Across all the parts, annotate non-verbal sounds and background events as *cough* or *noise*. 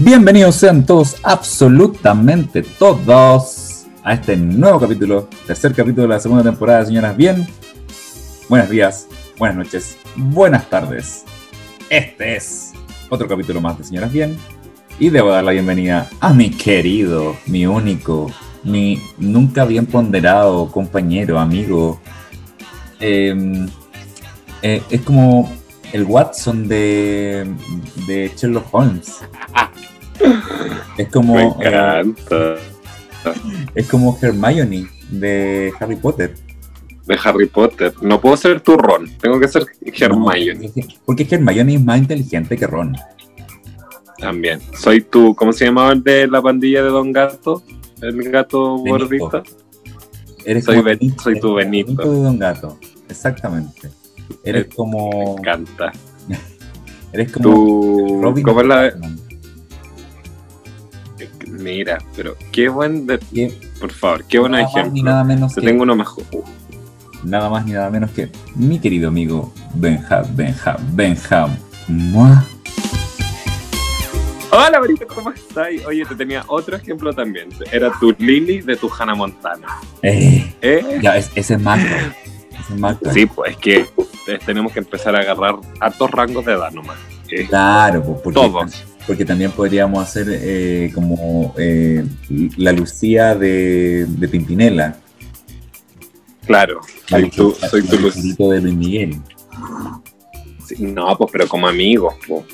Bienvenidos sean todos, absolutamente todos, a este nuevo capítulo, tercer capítulo de la segunda temporada, señoras. Bien, buenos días, buenas noches, buenas tardes. Este es otro capítulo más de Señoras Bien. Y debo dar la bienvenida a mi querido, mi único, mi nunca bien ponderado compañero, amigo. Em, eh, es como el Watson de, de Sherlock Holmes. *laughs* Es como. Me encanta. es como Hermione de Harry Potter. De Harry Potter. No puedo ser tu Ron, tengo que ser Hermione. No, porque Hermione es más inteligente que Ron. También. Soy tú, ¿cómo se llamaba el de la pandilla de Don Gato? El gato Benito. gordito. Eres Soy como Ben- soy tu el Benito. de Don Gato. Exactamente. Eres como. Me encanta. *laughs* Eres como. Tú, Robin ¿cómo la. Mira, pero qué buen, de- Y por favor, qué buen más ni ejemplo. nada menos Te que, tengo uno mejor. Uh, nada más ni nada menos que mi querido amigo Benja, Benja, Benja. Mua. Hola, Marita, ¿cómo estás? Oye, te tenía otro ejemplo también. Era tu Lily de tu Hannah Montana. Eh, ¿Eh? ya, ese es más. *laughs* Sí, pues es que eh, tenemos que empezar a agarrar altos rangos de edad nomás. Eh, Claro, pues, porque, Todos. porque también podríamos hacer eh, como eh, la Lucía de, de Pimpinela. Claro, La soy tu, Lucía- soy tu. Lucerito de Luis Miguel. Sí, no, pues pero como amigos, pues,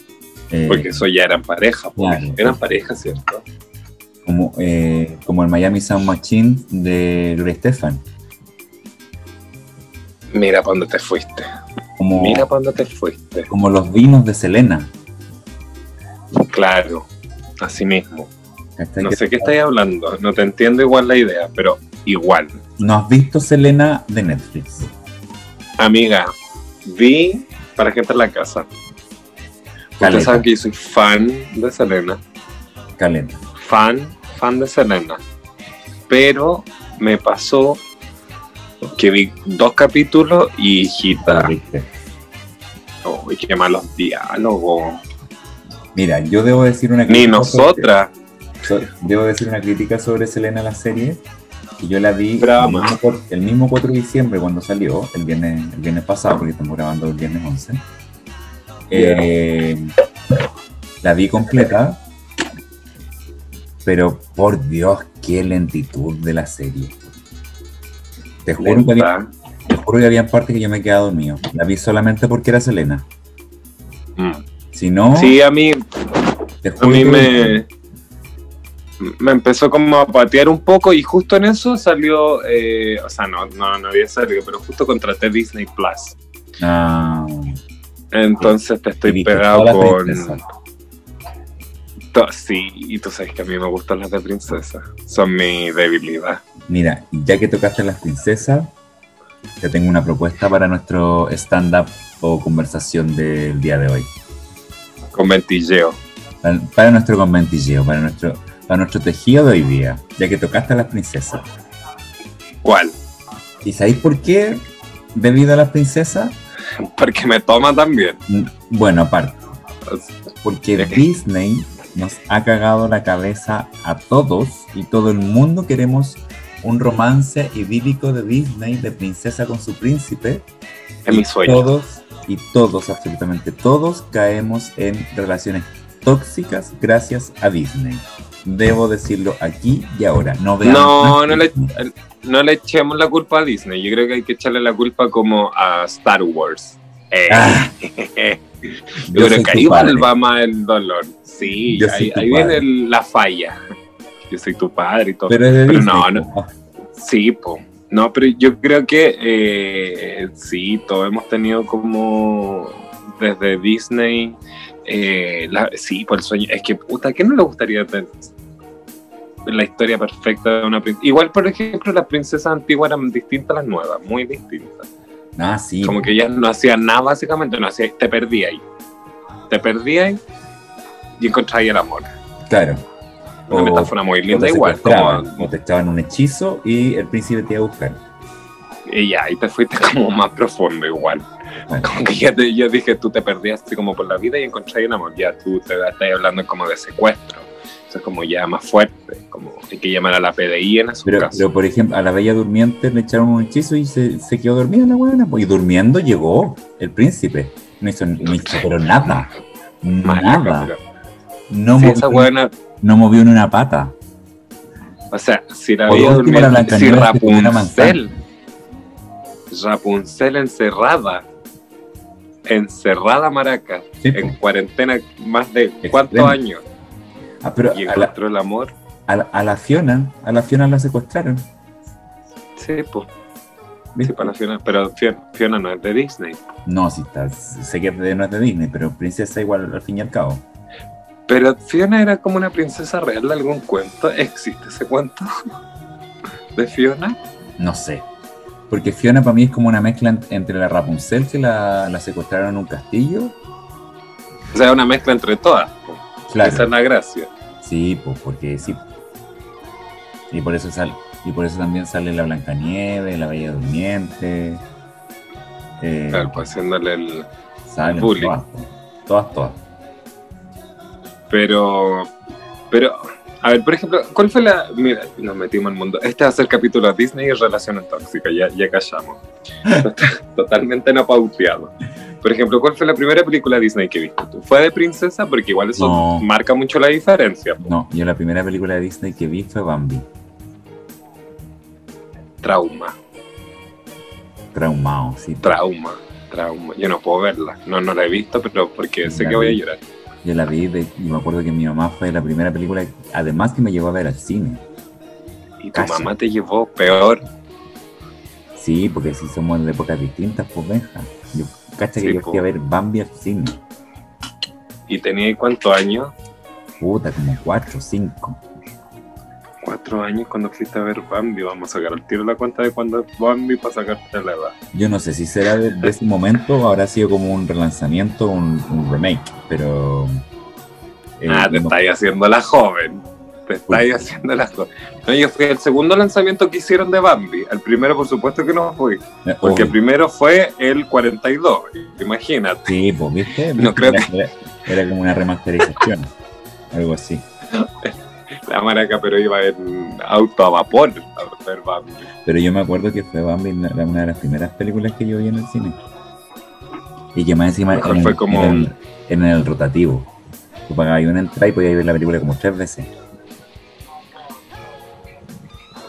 porque eso ya eran pareja. pues. Claro. Eran pareja, ¿cierto? como, como el Miami Sound Machine de Gloria Estefan. Mira para dónde te fuiste. Como, Mira para dónde te fuiste. como los vinos de Selena. Claro, así mismo. ¿cachai? No sé qué estáis hablando, no te entiendo igual la idea, pero igual. ¿No has visto Selena de Netflix? Amiga, vi para gente en la casa. Ustedes saben que yo soy fan de Selena. caleta. Fan, fan de Selena. Pero me pasó que vi dos capítulos y hijita. Uy, qué malos diálogos. Mira, yo debo decir una Ni crítica nosotras. sobre- so- debo decir una crítica sobre Selena la serie. Que yo la vi el mismo, el mismo 4 de diciembre cuando salió, el viernes, el viernes pasado, porque estamos grabando el viernes 11. Eh, la vi completa, pero por Dios, qué lentitud de la serie. Te juro, que había, te juro que había partes que yo me he quedado dormido. La vi solamente porque era Selena. Mm. Si no, Sí, a mí, te a mí que- me, me empezó como a patear un poco y justo en eso salió, eh, o sea, no, no, no había salido, pero justo contraté Disney Plus. Ah, Entonces te estoy pegado con... to- Sí, y tú sabes que a mí me gustan las de princesa. Son mi debilidad. Mira, ya que tocaste las princesas, te tengo una propuesta para nuestro stand-up o conversación del día de hoy. Con ventilleo. Para, para nuestro conventilleo, para nuestro, para nuestro tejido de hoy día, ya que tocaste a las princesas. ¿Cuál? ¿Y sabéis por qué? Debido a las princesas, Porque me toma también. Mm, bueno, aparte, porque. Disney nos ha cagado la cabeza a todos y todo el mundo queremos un romance idílico de Disney de princesa con su príncipe. Es Y mi sueño. Todos y todos, absolutamente todos, caemos en relaciones tóxicas gracias a Disney. Debo decirlo aquí y ahora. No No, no le, Disney. no le echemos la culpa a Disney. Yo creo que hay que echarle la culpa como a Star Wars. Eh, Ah, *laughs* yo, creo que ahí padre. va más el dolor. Sí, Yo ahí, viene la falla. Yo soy tu padre y todo. Pero no, no. Sí, po. No, pero yo creo que eh, sí, todos hemos tenido como desde Disney. eh, la- sí, por el sueño. Es que, puta, ¿qué no le gustaría tener la historia perfecta de una princesa? Igual, por ejemplo, las princesas antiguas eran distintas a las nuevas, muy distintas. Ah, sí. Como que ellas no hacían nada, básicamente, no hacían, te perdías ahí. Te perdías y encontrabas el amor. Claro. Una O- metáfora muy linda igual. Como, o te echaban un hechizo y el príncipe te iba a buscar. Y ya, ahí te fuiste *laughs* como más profundo igual. Bueno. Como que ya te- yo dije, tú te perdías así como por la vida y encontré un amor. Ya tú te estás hablando como de secuestro. Eso es como ya más fuerte. Como hay que llamar a la PDI en esos Pero, casos. pero, por ejemplo, a la Bella Durmiente le echaron un hechizo y se, se quedó dormida la buena. Y durmiendo llegó el príncipe. No hizo, no hizo pero nada. Maraca, Nada. pero- No, sí, movió, esa buena, no movió ni una pata. o sea, si la Por veía último, la durmiendo, si Rapunzel, Rapunzel encerrada, encerrada maraca, Sí, en cuarentena más de cuántos Extremo. años, Ah, pero y la, encontró el amor. A, la, a la Fiona, a la Fiona la secuestraron. Sí, pues, sí, para la Fiona, pero Fiona, Fiona no es de Disney. No, sí está, sé que no es de Disney, pero princesa igual al fin y al cabo. Pero Fiona era como una princesa real de algún cuento. ¿Existe ese cuento *laughs* de Fiona? No sé. Porque Fiona para mí es como una mezcla ent- entre la Rapunzel que la, la secuestraron en un castillo. O sea, una mezcla entre todas. Claro. Esa es la gracia. Sí, pues porque sí. Y por eso sale, y por eso también sale la Blancanieves, la Bella Durmiente. Eh, Claro, pues haciéndole el. salen bullying. todas, po. todas, todas. Pero. Pero. A ver, por ejemplo, ¿cuál fue la. Mira, nos metimos al mundo. Este va a ser capítulo Disney y relaciones tóxicas, ya, ya callamos. *laughs* Totalmente no pauteado. Por ejemplo, ¿cuál fue la primera película Disney que viste tú? ¿Fue de princesa? Porque igual eso No. marca mucho la diferencia. No, yo la primera película de Disney que vi fue Bambi. Trauma, Traumado, sí. trauma, trauma. Yo no puedo verla. No, no la he visto, pero porque sé que voy a llorar. Yo la vi de- y me acuerdo que mi mamá fue la primera película, además que me llevó a ver al cine. Y tu mamá te llevó peor. Sí, porque si somos de épocas distintas, pues venja. Yo, cacha que Sí, yo fui a ver Bambi al cine. ¿Y tenía cuántos años? Puta, como cuatro, cinco. Cuatro años cuando fuiste a ver Bambi. Vamos a sacar al tiro la cuenta de cuando es Bambi para sacarte la edad. Yo no sé si será de, de ese momento habrá sido como un relanzamiento, un, un remake, pero... eh, ah, te no- estáis haciendo la joven. Te estáis haciendo la joven. No, yo fui al segundo lanzamiento que hicieron de Bambi. El primero, por supuesto que no fui. eh, Porque el primero fue el 42. Imagínate. Sí, pues, ¿viste? No creo era, era- era como una remasterización, algo así. *laughs* La maraca, pero iba en auto a vapor a ver Bambi. Pero yo me acuerdo que fue Bambi una una de las primeras películas que yo vi en el cine. Y que más encima en, fue el- como- en el, en el rotativo. Tú pagabas una entrada y podías ver la película como tres veces.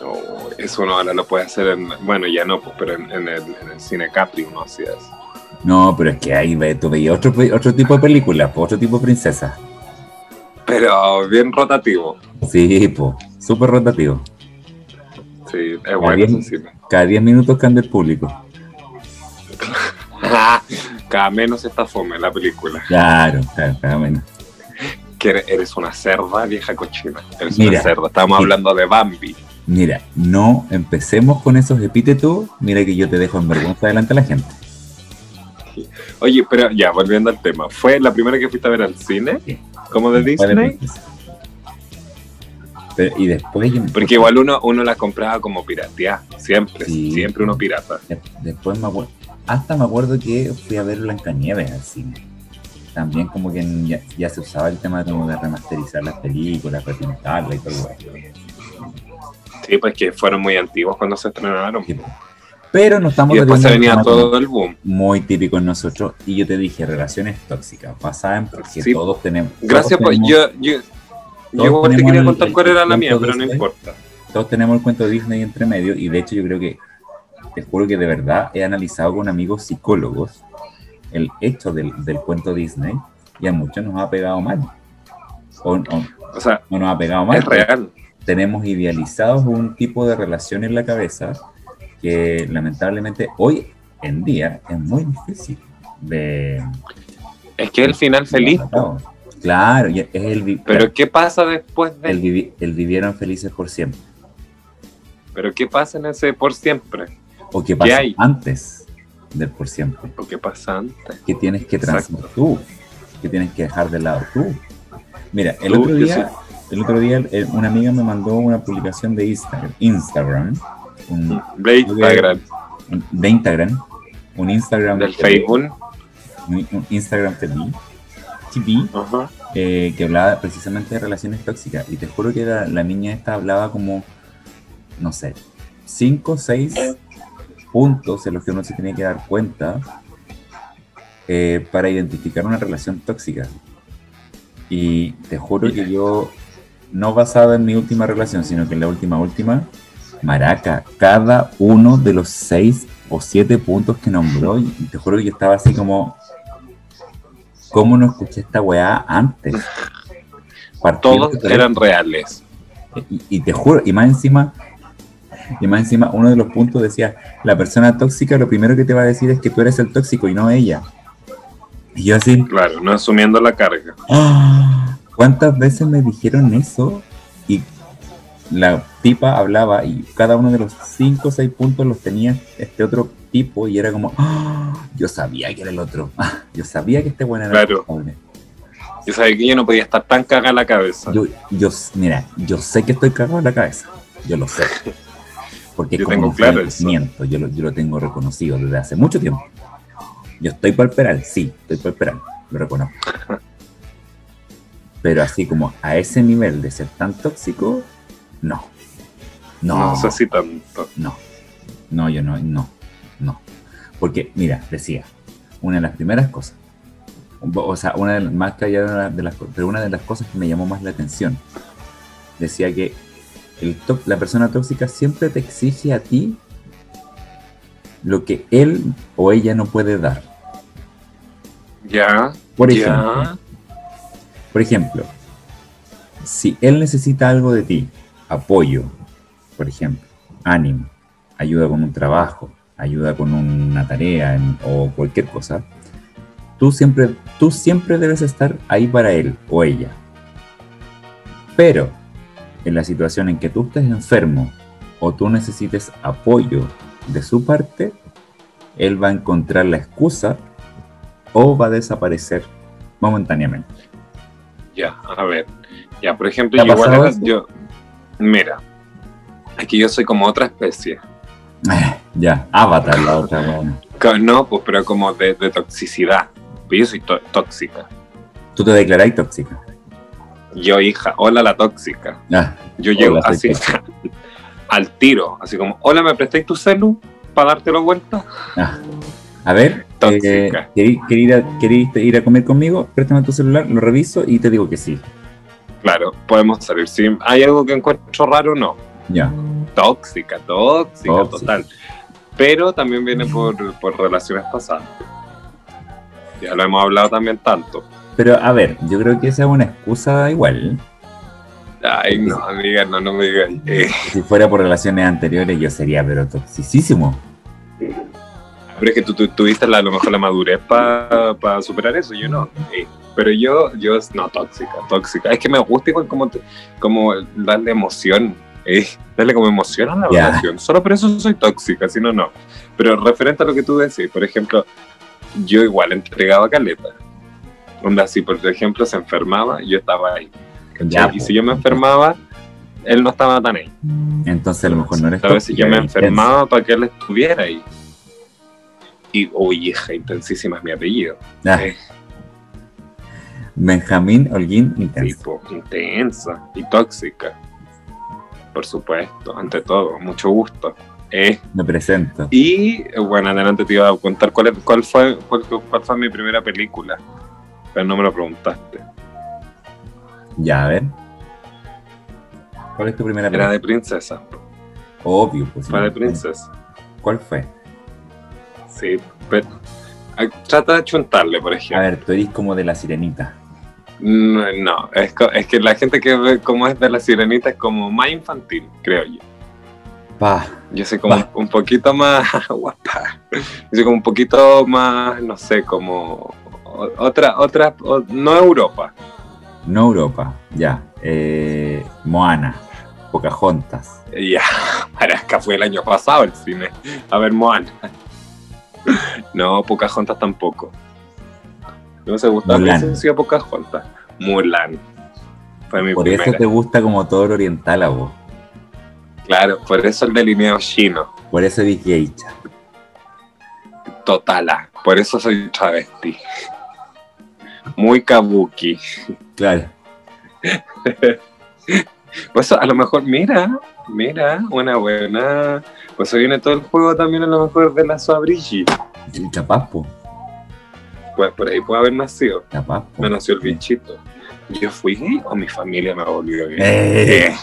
No, eso uno ahora lo puede hacer en. Bueno, ya no, pues, pero en, en el, en el cine Capri uno hacía eso. No, pero es que ahí ve- tú veías otro, otro tipo de películas, pues, otro tipo de princesa. Pero bien rotativo. Sí, pues, súper rotativo. Sí, es bueno bien. ese cine. Cada 10 minutos cambia el público. *laughs* Cada menos está fome la película. Claro, claro, cada menos. Que eres, una cerda, vieja cochina. Eres Mira. una cerda. Estamos hablando de Bambi. Mira, no empecemos con esos epítetos. Mira que yo te dejo en vergüenza delante de la gente. Oye, pero ya, volviendo al tema. ¿Fue la primera que fuiste a ver al cine? Sí. ¿Como de de Disney? Pero- y después yo- Porque igual uno, uno la compraba como pirateada. Siempre, Sí. siempre uno pirata. De- Después me acuerdo, hasta me acuerdo que fui a ver Blancanieves al cine. También como que ya, ya se usaba el tema como de remasterizar las películas, repintarlas y todo eso. Sí, pues que fueron muy antiguos cuando se estrenaron. Sí, po. Pero no estamos Y después se venía todo el boom. muy típico en nosotros. Y yo te dije, relaciones tóxicas, basadas en porque Sí. todos tenemos. Gracias, todos pues tenemos- yo, yo, yo te quería el- contar el- cuál era la mía, pero de no Disney. importa. todos tenemos el cuento Disney entre medio y de hecho yo creo que, te juro que de verdad he analizado con amigos psicólogos el hecho del, del cuento Disney y a muchos nos ha pegado mal. O, o O sea, no nos ha pegado mal. es real. Tenemos idealizados un tipo de relación en la cabeza que lamentablemente hoy en día es muy difícil de... Es que el final feliz. Claro, es el, Pero ¿qué pasa después de el, vivi- el vivieron felices por siempre. Pero ¿qué pasa en ese por siempre? O que pasa hay? antes del por siempre. ¿O qué pasa antes? que tienes que Exacto. tú, que tienes que dejar de lado tú. Mira, el Tú, otro día, el otro día eh, una amiga me mandó una publicación de Instagram, Instagram un- De Instagram. de Instagram, un Instagram Del TV, Facebook. un, un Instagram TV, TV, eh, que hablaba precisamente de relaciones tóxicas. Y te juro que la, la niña esta hablaba como, no sé, cinco o seis puntos en los que uno se tiene que dar cuenta eh, para identificar una relación tóxica. Y te juro que yo, no basado en mi última relación, sino que en la última, última, Maraca, cada uno de los seis o siete puntos que nombró, y te juro que yo estaba así como, ¿cómo no escuché esta weá antes? Todos eran reales. y, y te juro, y más encima, y más encima, uno de los puntos decía, la persona tóxica lo primero que te va a decir es que tú eres el tóxico y no ella. Y yo así, Claro, no asumiendo la carga. ¡ah! ¿cuántas veces me dijeron eso? La tipa hablaba y cada uno de los cinco o seis puntos los tenía este otro tipo y era como, ¡ah! yo sabía que era el otro, ¡ah! yo sabía que este bueno era el Claro. culpable. Yo sabía que yo no podía estar tan cagada la cabeza. Yo, yo, mira, yo sé que estoy cagado en la cabeza. Yo lo sé. Porque Yo como tengo un claro. Yo lo, yo lo tengo reconocido desde hace mucho tiempo. Yo estoy para el sí, estoy el peral, lo reconozco. *laughs* Pero así como a ese nivel de ser tan tóxico, no. No, No sé si tanto. no. No, yo no, no, no. Porque, mira, decía, una de las primeras cosas, o sea, una de las, más que allá de, la- de las, pero una de las cosas que me llamó más la atención, decía que el la persona tóxica siempre te exige a ti lo que él o ella no puede dar. Ya, Por ejemplo, ya. Por ejemplo, si él necesita algo de ti, apoyo, por ejemplo, ánimo, ayuda con un trabajo, ayuda con una tarea en- o cualquier cosa, tú siempre, tú siempre debes estar ahí para él o ella. Pero en la situación en que tú estés enfermo o tú necesites apoyo de su parte, él va a encontrar la excusa o va a desaparecer momentáneamente. Ya, a ver. Ya, por ejemplo, ¿Te ha yo igual era- yo. Mira, aquí yo soy como otra especie. Ya, Avatar la otra, No, pues, pero como de, de toxicidad. Pues Yo soy tó- tóxica. Tú te declarás tóxica. Yo, hija, hola la tóxica. Ah, Yo Hola, llego así tóxica. *laughs* al tiro, así como, hola, ¿me prestáis tu celu para dártelo vuelta? ah. A ver, Tóxica. eh, ¿querí, querí ir a, querí ir a comer conmigo? Préstame tu celular, lo reviso y te digo que sí. Claro, podemos salir. Si hay algo que encuentro raro, no. Ya. Tóxica, tóxica, Tóxica. total. Pero también viene por, por relaciones pasadas. Ya lo hemos hablado también tanto. Pero a ver, yo creo que esa es una excusa igual. Ay, no, amiga, no, no me digas. Eh, Si fuera por relaciones anteriores, yo sería, pero toxicísimo. Pero es que tú, tú tuviste la- a lo mejor la madurez para superar eso, yo no. Eh, pero yo, yo, no, tóxica, tóxica. Es que me gusta igual como, como darle emoción. Eh, darle como emoción a la Ya. relación. Solo por eso soy tóxica, si no, no. Pero referente a lo que tú decís, por ejemplo, yo igual entregaba caleta. Onda, si por ejemplo se enfermaba, yo estaba ahí. Ya, y si yo me enfermaba, él no estaba tan ahí. Entonces a lo mejor no eres. Si tóxica. yo me enfermaba para que él estuviera ahí. Y, hija, intensísima es mi apellido. Ah, Eh, Benjamín Holguín Intenso. tipo, intensa y tóxica. Por supuesto, ante todo, mucho gusto. Eh, Me presento. y bueno, adelante te iba a contar cuál, es- cuál, fue, cuál, cuál fue mi primera película. Pero no me lo preguntaste. Ya, a ver. ¿Cuál es tu primera Era película? de princesa. Obvio, pues. Fue de princesa. ¿Cuál fue? Sí, pero. Trata de chuntarle, por A ejemplo. ver, tú eres como de la sirenita. No, no, es, es que la gente que ve cómo es de la sirenita es como más infantil, creo yo. Pa. Yo soy como un, poquito más *laughs* guapa. Yo soy como un poquito más, no sé, como otra, otra, no Europa. No Europa, ya. Eh, Moana, Pocahontas. Ya, *laughs* Marasca fue el año pasado el cine. A ver, Moana. *laughs* No, Pocahontas tampoco. No se gusta Mulan. Pocahontas. Mulan. Fue mi Por primera. eso te gusta como todo lo oriental a vos. Claro, por eso el delineado chino. Por eso geisha. totala. Por eso soy travesti. Muy kabuki. Claro. *laughs* Pues a lo mejor, mira, mira, una buena. Pues se viene todo el juego también a lo mejor de la Suabrigi. Y capaz, po. Pues por ahí puede haber nacido. Capaz, po. Me nació el bichito. ¿Yo fui gay o mi familia me volvió gay? Eh.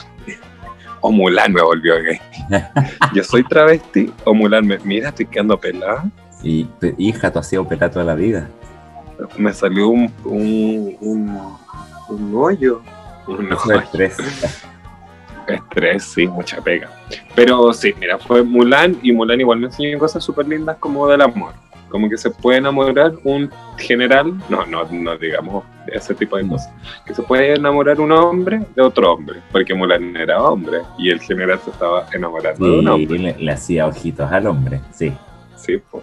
O Mulan me volvió gay. *laughs* Yo soy travesti o Mulan me. Mira, estoy quedando pelada. Y hija, tú has sido pelada toda la vida. Me salió un. un. un, un hoyo. Un hoyo. *laughs* estrés. Sí, mucha pega. Pero sí, mira, fue Mulan y Mulan igual me enseñó cosas súper lindas como del amor. Como que se puede enamorar un general, no, no, no digamos ese tipo de cosas, que se puede enamorar un hombre de otro hombre, porque Mulan era hombre y el general se estaba enamorando de un Sí, hombre. le, le hacía ojitos al hombre, sí. Sí, pues,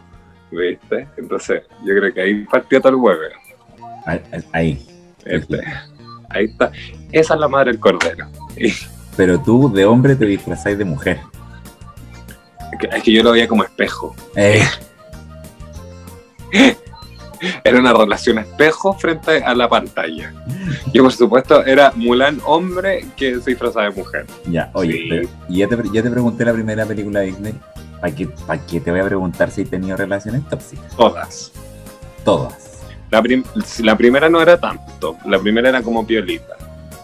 ¿viste? Entonces, yo creo que ahí partió todo el huevo. Ahí. ahí. Este, ahí está. Esa es la madre del cordero. *laughs* Pero tú de hombre te disfrazáis de mujer. es que yo lo veía como espejo. Eh, *laughs* Era una relación espejo frente a la pantalla. Yo, por supuesto, era Mulan hombre que se disfrazaba de mujer. ya, oye, Sí. pero- y ya te, ya te pregunté la primera película de Disney. ¿Para qué, pa' qué te voy a preguntar si he tenido relaciones tóxicas? Todas. Todas. La, prim- la primera no era tanto. La primera era como piolita.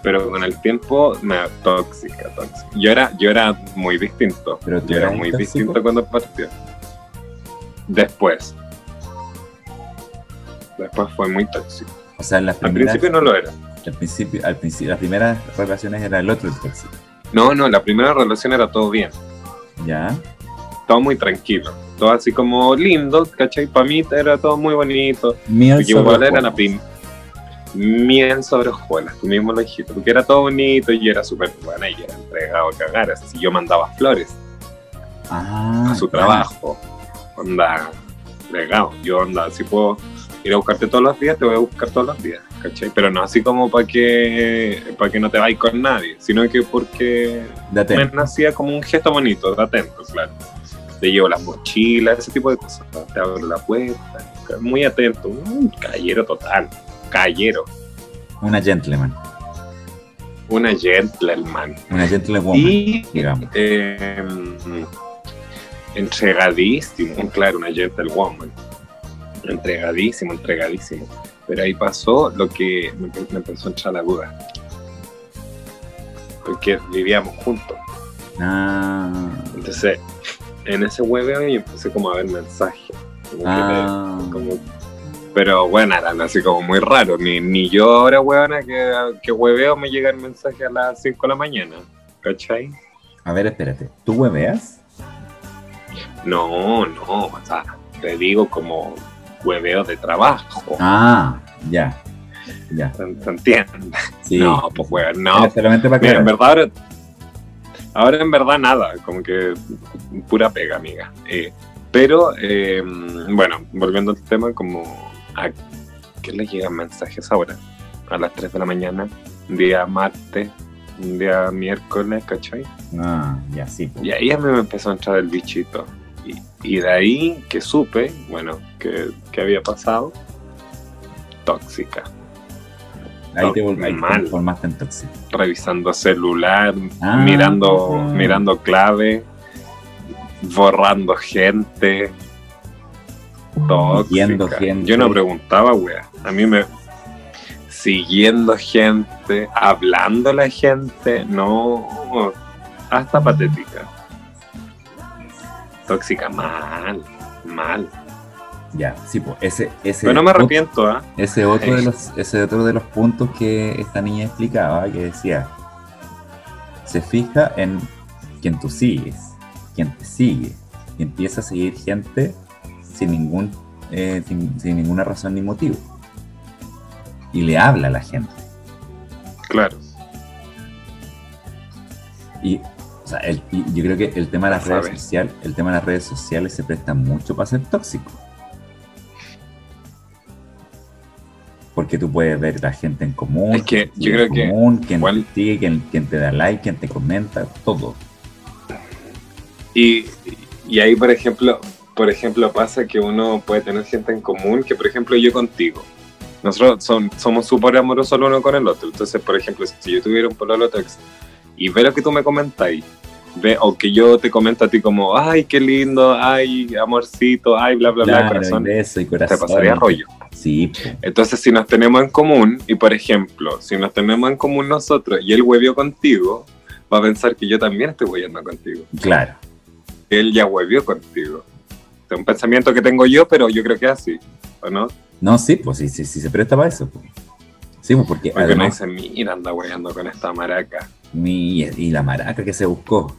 Pero con el tiempo, me tóxica, tóxica. Yo era, yo era muy distinto. Pero Yo era muy tóxico. distinto cuando partió. Después. Después fue muy tóxico. O sea, las Al principio no lo era. al principio, al principio, las primeras relaciones era el otro el tóxico. No, no, la primera relación era todo bien. ¿Ya? todo muy tranquilo. Todo así como lindo, ¿cachai? Para mí era todo muy bonito. Sobre igual era la hojuelas. Miel sobre hojuelas, tú mismo lo dijiste, porque era todo bonito y era súper buena y era entregado a cagar. Así yo mandaba flores Ah, a su ya. trabajo. Onda, entregado. Yo onda, si puedo ir a buscarte todos los días, te voy a buscar todos los días, ¿cachai? Pero no así como para que, para que no te vayas con nadie, sino que porque Date. me nacía como un gesto bonito, de atento, claro. Te llevo las mochilas, ese tipo de cosas. Te abro la puerta, muy atento, un caballero total, caballero, Una gentleman. una gentleman. Una gentlewoman, Y digamos. eh, entregadísimo, claro, una gentlewoman. Entregadísimo, entregadísimo. Pero ahí pasó lo que me, me empezó a entrar la duda. Porque vivíamos juntos. Ah, Entonces, en ese hueveo yo empecé como a ver mensajes. Como que me- como- pero bueno, eran así como muy raros. Ni, ni yo ahora, huevona, que, que hueveo me llega el mensaje a las 5 de la mañana. ¿Cachai? a ver, espérate. ¿Tú hueveas? No, no, o sea, te digo como hueveo de trabajo. Ah, ya. Ya. ¿Se, entiende? Sí. No, pues huevón, no. Era solamente para Mira, que en verdad ahora, ahora en verdad nada, como que pura pega, amiga. Eh, pero, eh, bueno, volviendo al tema, como a qué le llegan mensajes ahora, a las 3 de la mañana, un día martes, un día miércoles, ¿cachai? Ah, ya, sí. po. Y ahí a mí me empezó a entrar el bichito. Y, y de ahí que supe, bueno, que, que había pasado, tóxica. Ahí te, vol- ahí te Mal. transformaste en tóxico. revisando celular, Ah. mirando, mirando clave, borrando gente, Siguiendo gente. Yo no preguntaba, wea. A mí me siguiendo gente, hablando a la gente, no, hasta patética. Tóxica, mal, mal. Ya, sí, pues ese, ese, Pero no me arrepiento, ¿ah? ese otro de los, ese otro de los puntos que esta niña explicaba, que decía, se fija en quien tú sigues, quien te sigue, y empieza a seguir gente sin ningún, eh, sin, sin ninguna razón ni motivo. Y le habla a la gente. Claro. Y, o sea, el- y yo creo que el tema de las redes sociales, el tema de las redes sociales se presta mucho para ser tóxico. Porque tú puedes ver la gente en común, Es que quien yo en creo que común, quien igual- te sigue, quien, quien te da like, quien te comenta, todo. Y, y ahí, por ejemplo, por ejemplo, pasa que uno puede tener gente en común, que por ejemplo yo contigo. Nosotros son, somos súper amorosos el uno con el otro. Entonces, por ejemplo, si yo tuviera un pololo ex y ve lo que tú me comentáis, ve, o que yo te comento a ti como, ay, qué lindo, ay, amorcito, ay, bla, bla, bla, corazón, y beso y corazón. te pasaría rollo. Sí. Entonces, si nos tenemos en común, y por ejemplo, si nos tenemos en común nosotros y él huevió contigo, va a pensar que yo también estoy hueviando contigo. claro. Él ya huevió contigo. Es un pensamiento que tengo yo, pero yo creo que es así, ¿o no? No, sí, pues sí, sí, sí se presta para eso. po. Sí, pues porque Porque además, dice, mira, anda hueveando con esta maraca. mi- y la maraca que se buscó.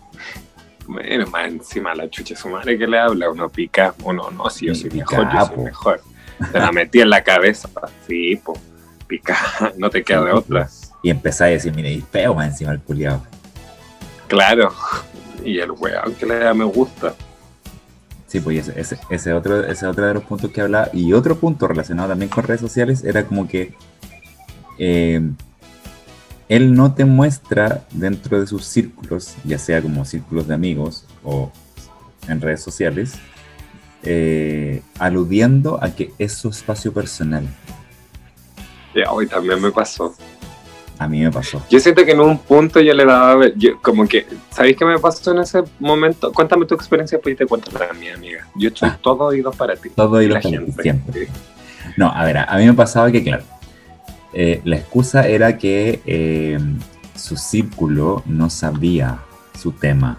Bueno, más encima la chucha su madre que le habla, uno pica, uno no, si yo soy Pica, mejor, yo soy mejor. Te la metí en la cabeza, sí, po, pica, *laughs* no te queda de otra. Y empezáis a decir, mire, y feo más encima el culiado. Claro, y el weón que le da me gusta. Sí, pues ese, ese, otro, ese otro de los puntos que hablaba. Y otro punto relacionado también con redes sociales era como que eh, él no te muestra dentro de sus círculos, ya sea como círculos de amigos o en redes sociales, eh, aludiendo a que es su espacio personal. Ya, hoy también me pasó. A mí me pasó. Yo siento que en un punto yo le daba, yo, como que, ¿sabéis qué me pasó en ese momento? Cuéntame tu experiencia, pues y te cuento la mía, amiga. Yo soy Ah. todo oídos para ti. Todo la los gente. siempre. No, a ver, a, mí me pasaba que, claro, eh, la excusa era que eh, su círculo no sabía su tema,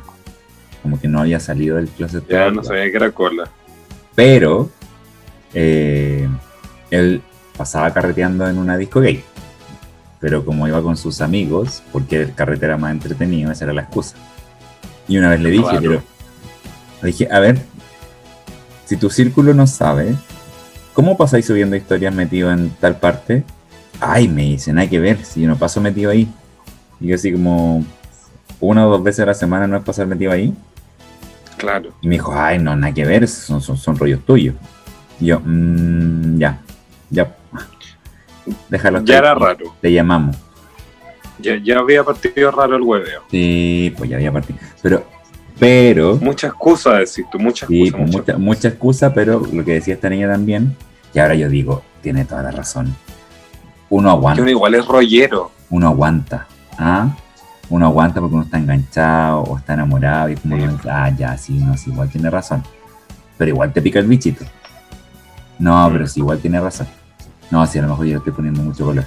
como que no había salido del closet Ya no sabía que era cola. pero eh, él pasaba carreteando en una disco gay, pero como iba con sus amigos, porque el carrete era más entretenido, esa era la excusa. Y una vez le dije, Claro. pero le dije, a ver, si tu círculo no sabe, ¿cómo pasáis subiendo historias metido en tal parte? Ay, me dice, nada que ver, si yo no paso metido ahí. Y yo así como, una o dos veces a la semana no es pasar metido ahí. Claro. Y me dijo, ay, no, nada que ver, son, son, son rollos tuyos. Y yo, "Mm, ya, ya. Déjalo. Ya era raro. Te llamamos. Ya, ya había partido raro el hueveo. Sí, pues ya había partido. Pero, pero, Mucha excusa, decís tú, mucha excusa. pues mucha mucha, mucha excusa, pero lo que decía esta niña también, que ahora yo digo, tiene toda la razón. Uno aguanta, uno igual es rollero. uno aguanta. ¿Ah? Uno aguanta porque uno está enganchado o está enamorado y como Sí. uno ah, ya, sí, no, sí, igual tiene razón. Pero igual te pica el bichito. No, Mm. pero sí, igual tiene razón. No, sí, a lo mejor yo le estoy poniendo mucho color.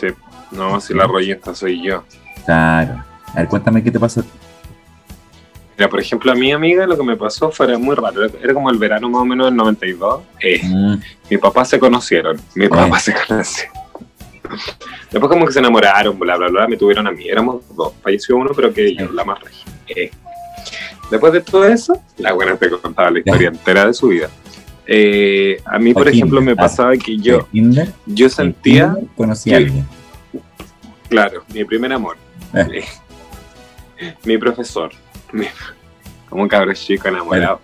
Sí. No, si la rollista soy yo. Claro. A ver, cuéntame qué te pasó. Mira, por ejemplo, a mi amiga lo que me pasó fue muy raro. Era como el verano más o menos del 92. Eh, Mm, mi papá se conocieron. Mi papá se *laughs* conocieron. Después como que se enamoraron, bla, bla, bla, me tuvieron a mí. Éramos dos. Falleció uno, pero que yo, la más regia. Eh. Después de todo eso, la buena te contaba la historia entera de su vida. Eh, a mí, por ejemplo, me ah, pasaba que yo, yo ¿En sentía, conocí que- a alguien. claro, mi primer amor, Eh. *laughs* mi profesor, mi- como un cabrón chico enamorado.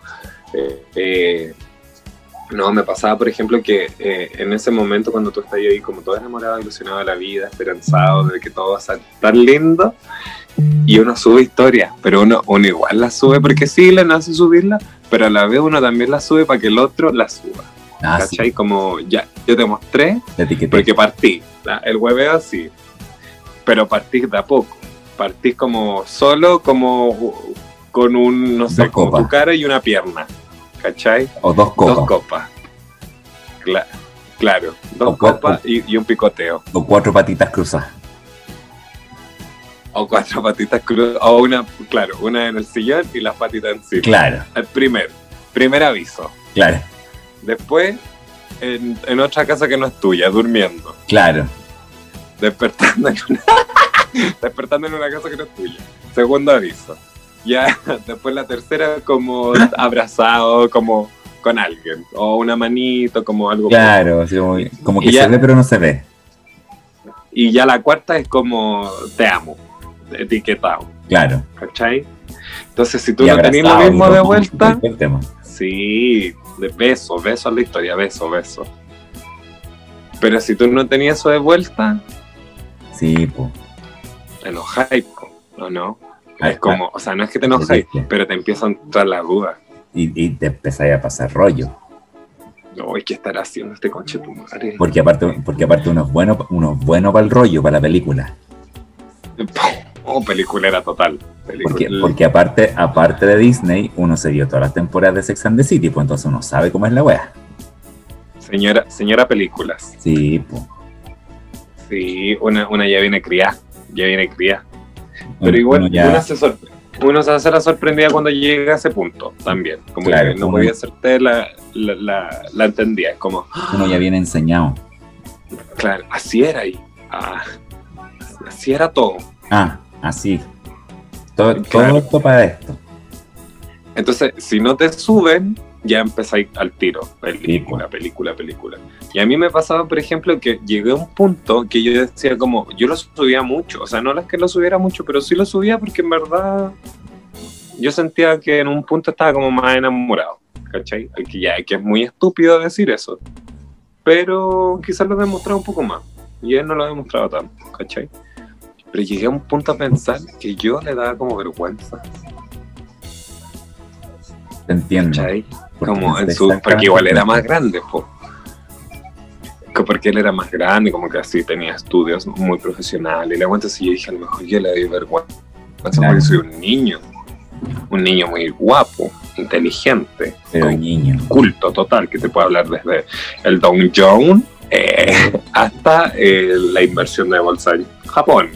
Eh, eh, no, me pasaba, por ejemplo, que en ese momento cuando tú estás ahí como todo enamorado, ilusionado de la vida, esperanzado de que todo va a ser tan lindo, y uno sube historias, pero uno, uno igual la sube porque sí, le nace subirla, pero a la vez uno también la sube para que el otro la suba. Ah, sí, ¿Cachai? Como ya, yo te mostré, te porque partí. ¿la? El hueveo así. Pero partís de a poco. Partís como solo, como con un, no sé, Dos copas. tu cara y una pierna. ¿Cachai? O dos Dos copas. copas. Cla- claro, dos O copas y, y un picoteo. O cuatro patitas cruzadas. O cuatro patitas cruzadas. O una, claro, una en el sillón y las patitas encima. Claro, El primer, primer aviso. claro, Después, en, en otra casa que no es tuya, durmiendo. claro. despertando en una, *laughs* despertando en una casa que no es tuya. Segundo aviso. Ya *laughs* después la tercera como abrazado, como con alguien. O una manito, como algo. Claro, como, como que ya- se ve pero no se ve. Y ya la cuarta es como te amo. Etiquetado. Claro. ¿Cachai? Entonces si tú Y no tenés lo mismo de vuelta, *laughs* sí, de beso, beso a la historia, beso, beso. Pero si tú no tenías eso de vuelta, Sí, te enojáis, po, ¿o no? Ah, Es como, o sea, no es que te enojáis, pero te empieza a entrar la duda. Y, y te empezáis a pasar rollo. No, ¿qué estará haciendo este conche tu madre? Porque aparte, porque aparte uno es bueno, uno es bueno para el rollo, para la película. *laughs* Oh, peliculera total. Porque, porque aparte, aparte de Disney, uno se vio todas las temporadas de Sex and the City, pues entonces uno sabe cómo es la wea. Señora, señora películas. Sí, pues. Sí, una, una ya viene criada. Ya viene criada. Pero Uno- igual, uno ya- una se sor- uno se hace la sorprendida cuando llega a ese punto también. Como Claro, que no podía hacerte la, la, la, la entendía. Es como, uno ya viene enseñado. claro, así era ahí. Ah, así era todo. Ah, así. Todo, Claro. todo esto para esto. Entonces, si no te suben, ya empezáis al tiro. Película, Sí, película, película. Y a mí me pasaba, por ejemplo, que llegué a un punto que yo decía como, yo lo subía mucho. O sea, no es que lo subiera mucho, pero sí lo subía porque en verdad yo sentía que en un punto estaba como más enamorado. ¿Cachai? Que ya que es muy estúpido decir eso. Pero quizás lo he demostrado un poco más. Y él no lo ha demostrado tanto, ¿cachai? Pero llegué a un punto a pensar que yo le daba como vergüenza. Te entiendo. Porque como en su, porque igual era más grande, po. Que porque él era más grande, como que así tenía estudios muy profesionales. Y la cuenta si yo dije, a lo mejor yo le doy vergüenza Claro. porque soy un niño. Un niño muy guapo, inteligente, Pero niño. culto total, que te puede hablar desde el Dow Jones eh, *laughs* hasta eh, la inversión de bolsa en Japón.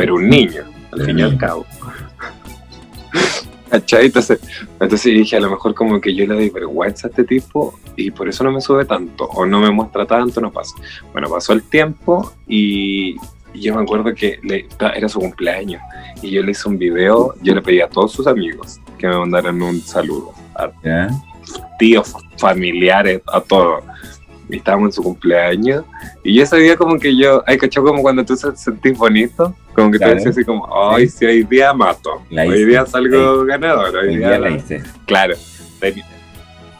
Pero un niño, al fin y al cabo. *laughs* ¿Cachai? Entonces, entonces dije, a lo mejor como que yo le doy vergüenza a este tipo y por eso no me sube tanto o no me muestra tanto, no pasa. Bueno, pasó el tiempo y, y yo me acuerdo que le- era su cumpleaños y yo le hice un video, yo le pedí a todos sus amigos que me mandaran un saludo, a tíos, familiares, a todos. Y estábamos en su cumpleaños y yo ese día como que yo, ay, cachó como cuando tú se sentís bonito, como que Claro. te decías así como, ay, si hoy día mato, La hoy hice. día salgo ganador, hoy Hoy día, día la hice. Claro,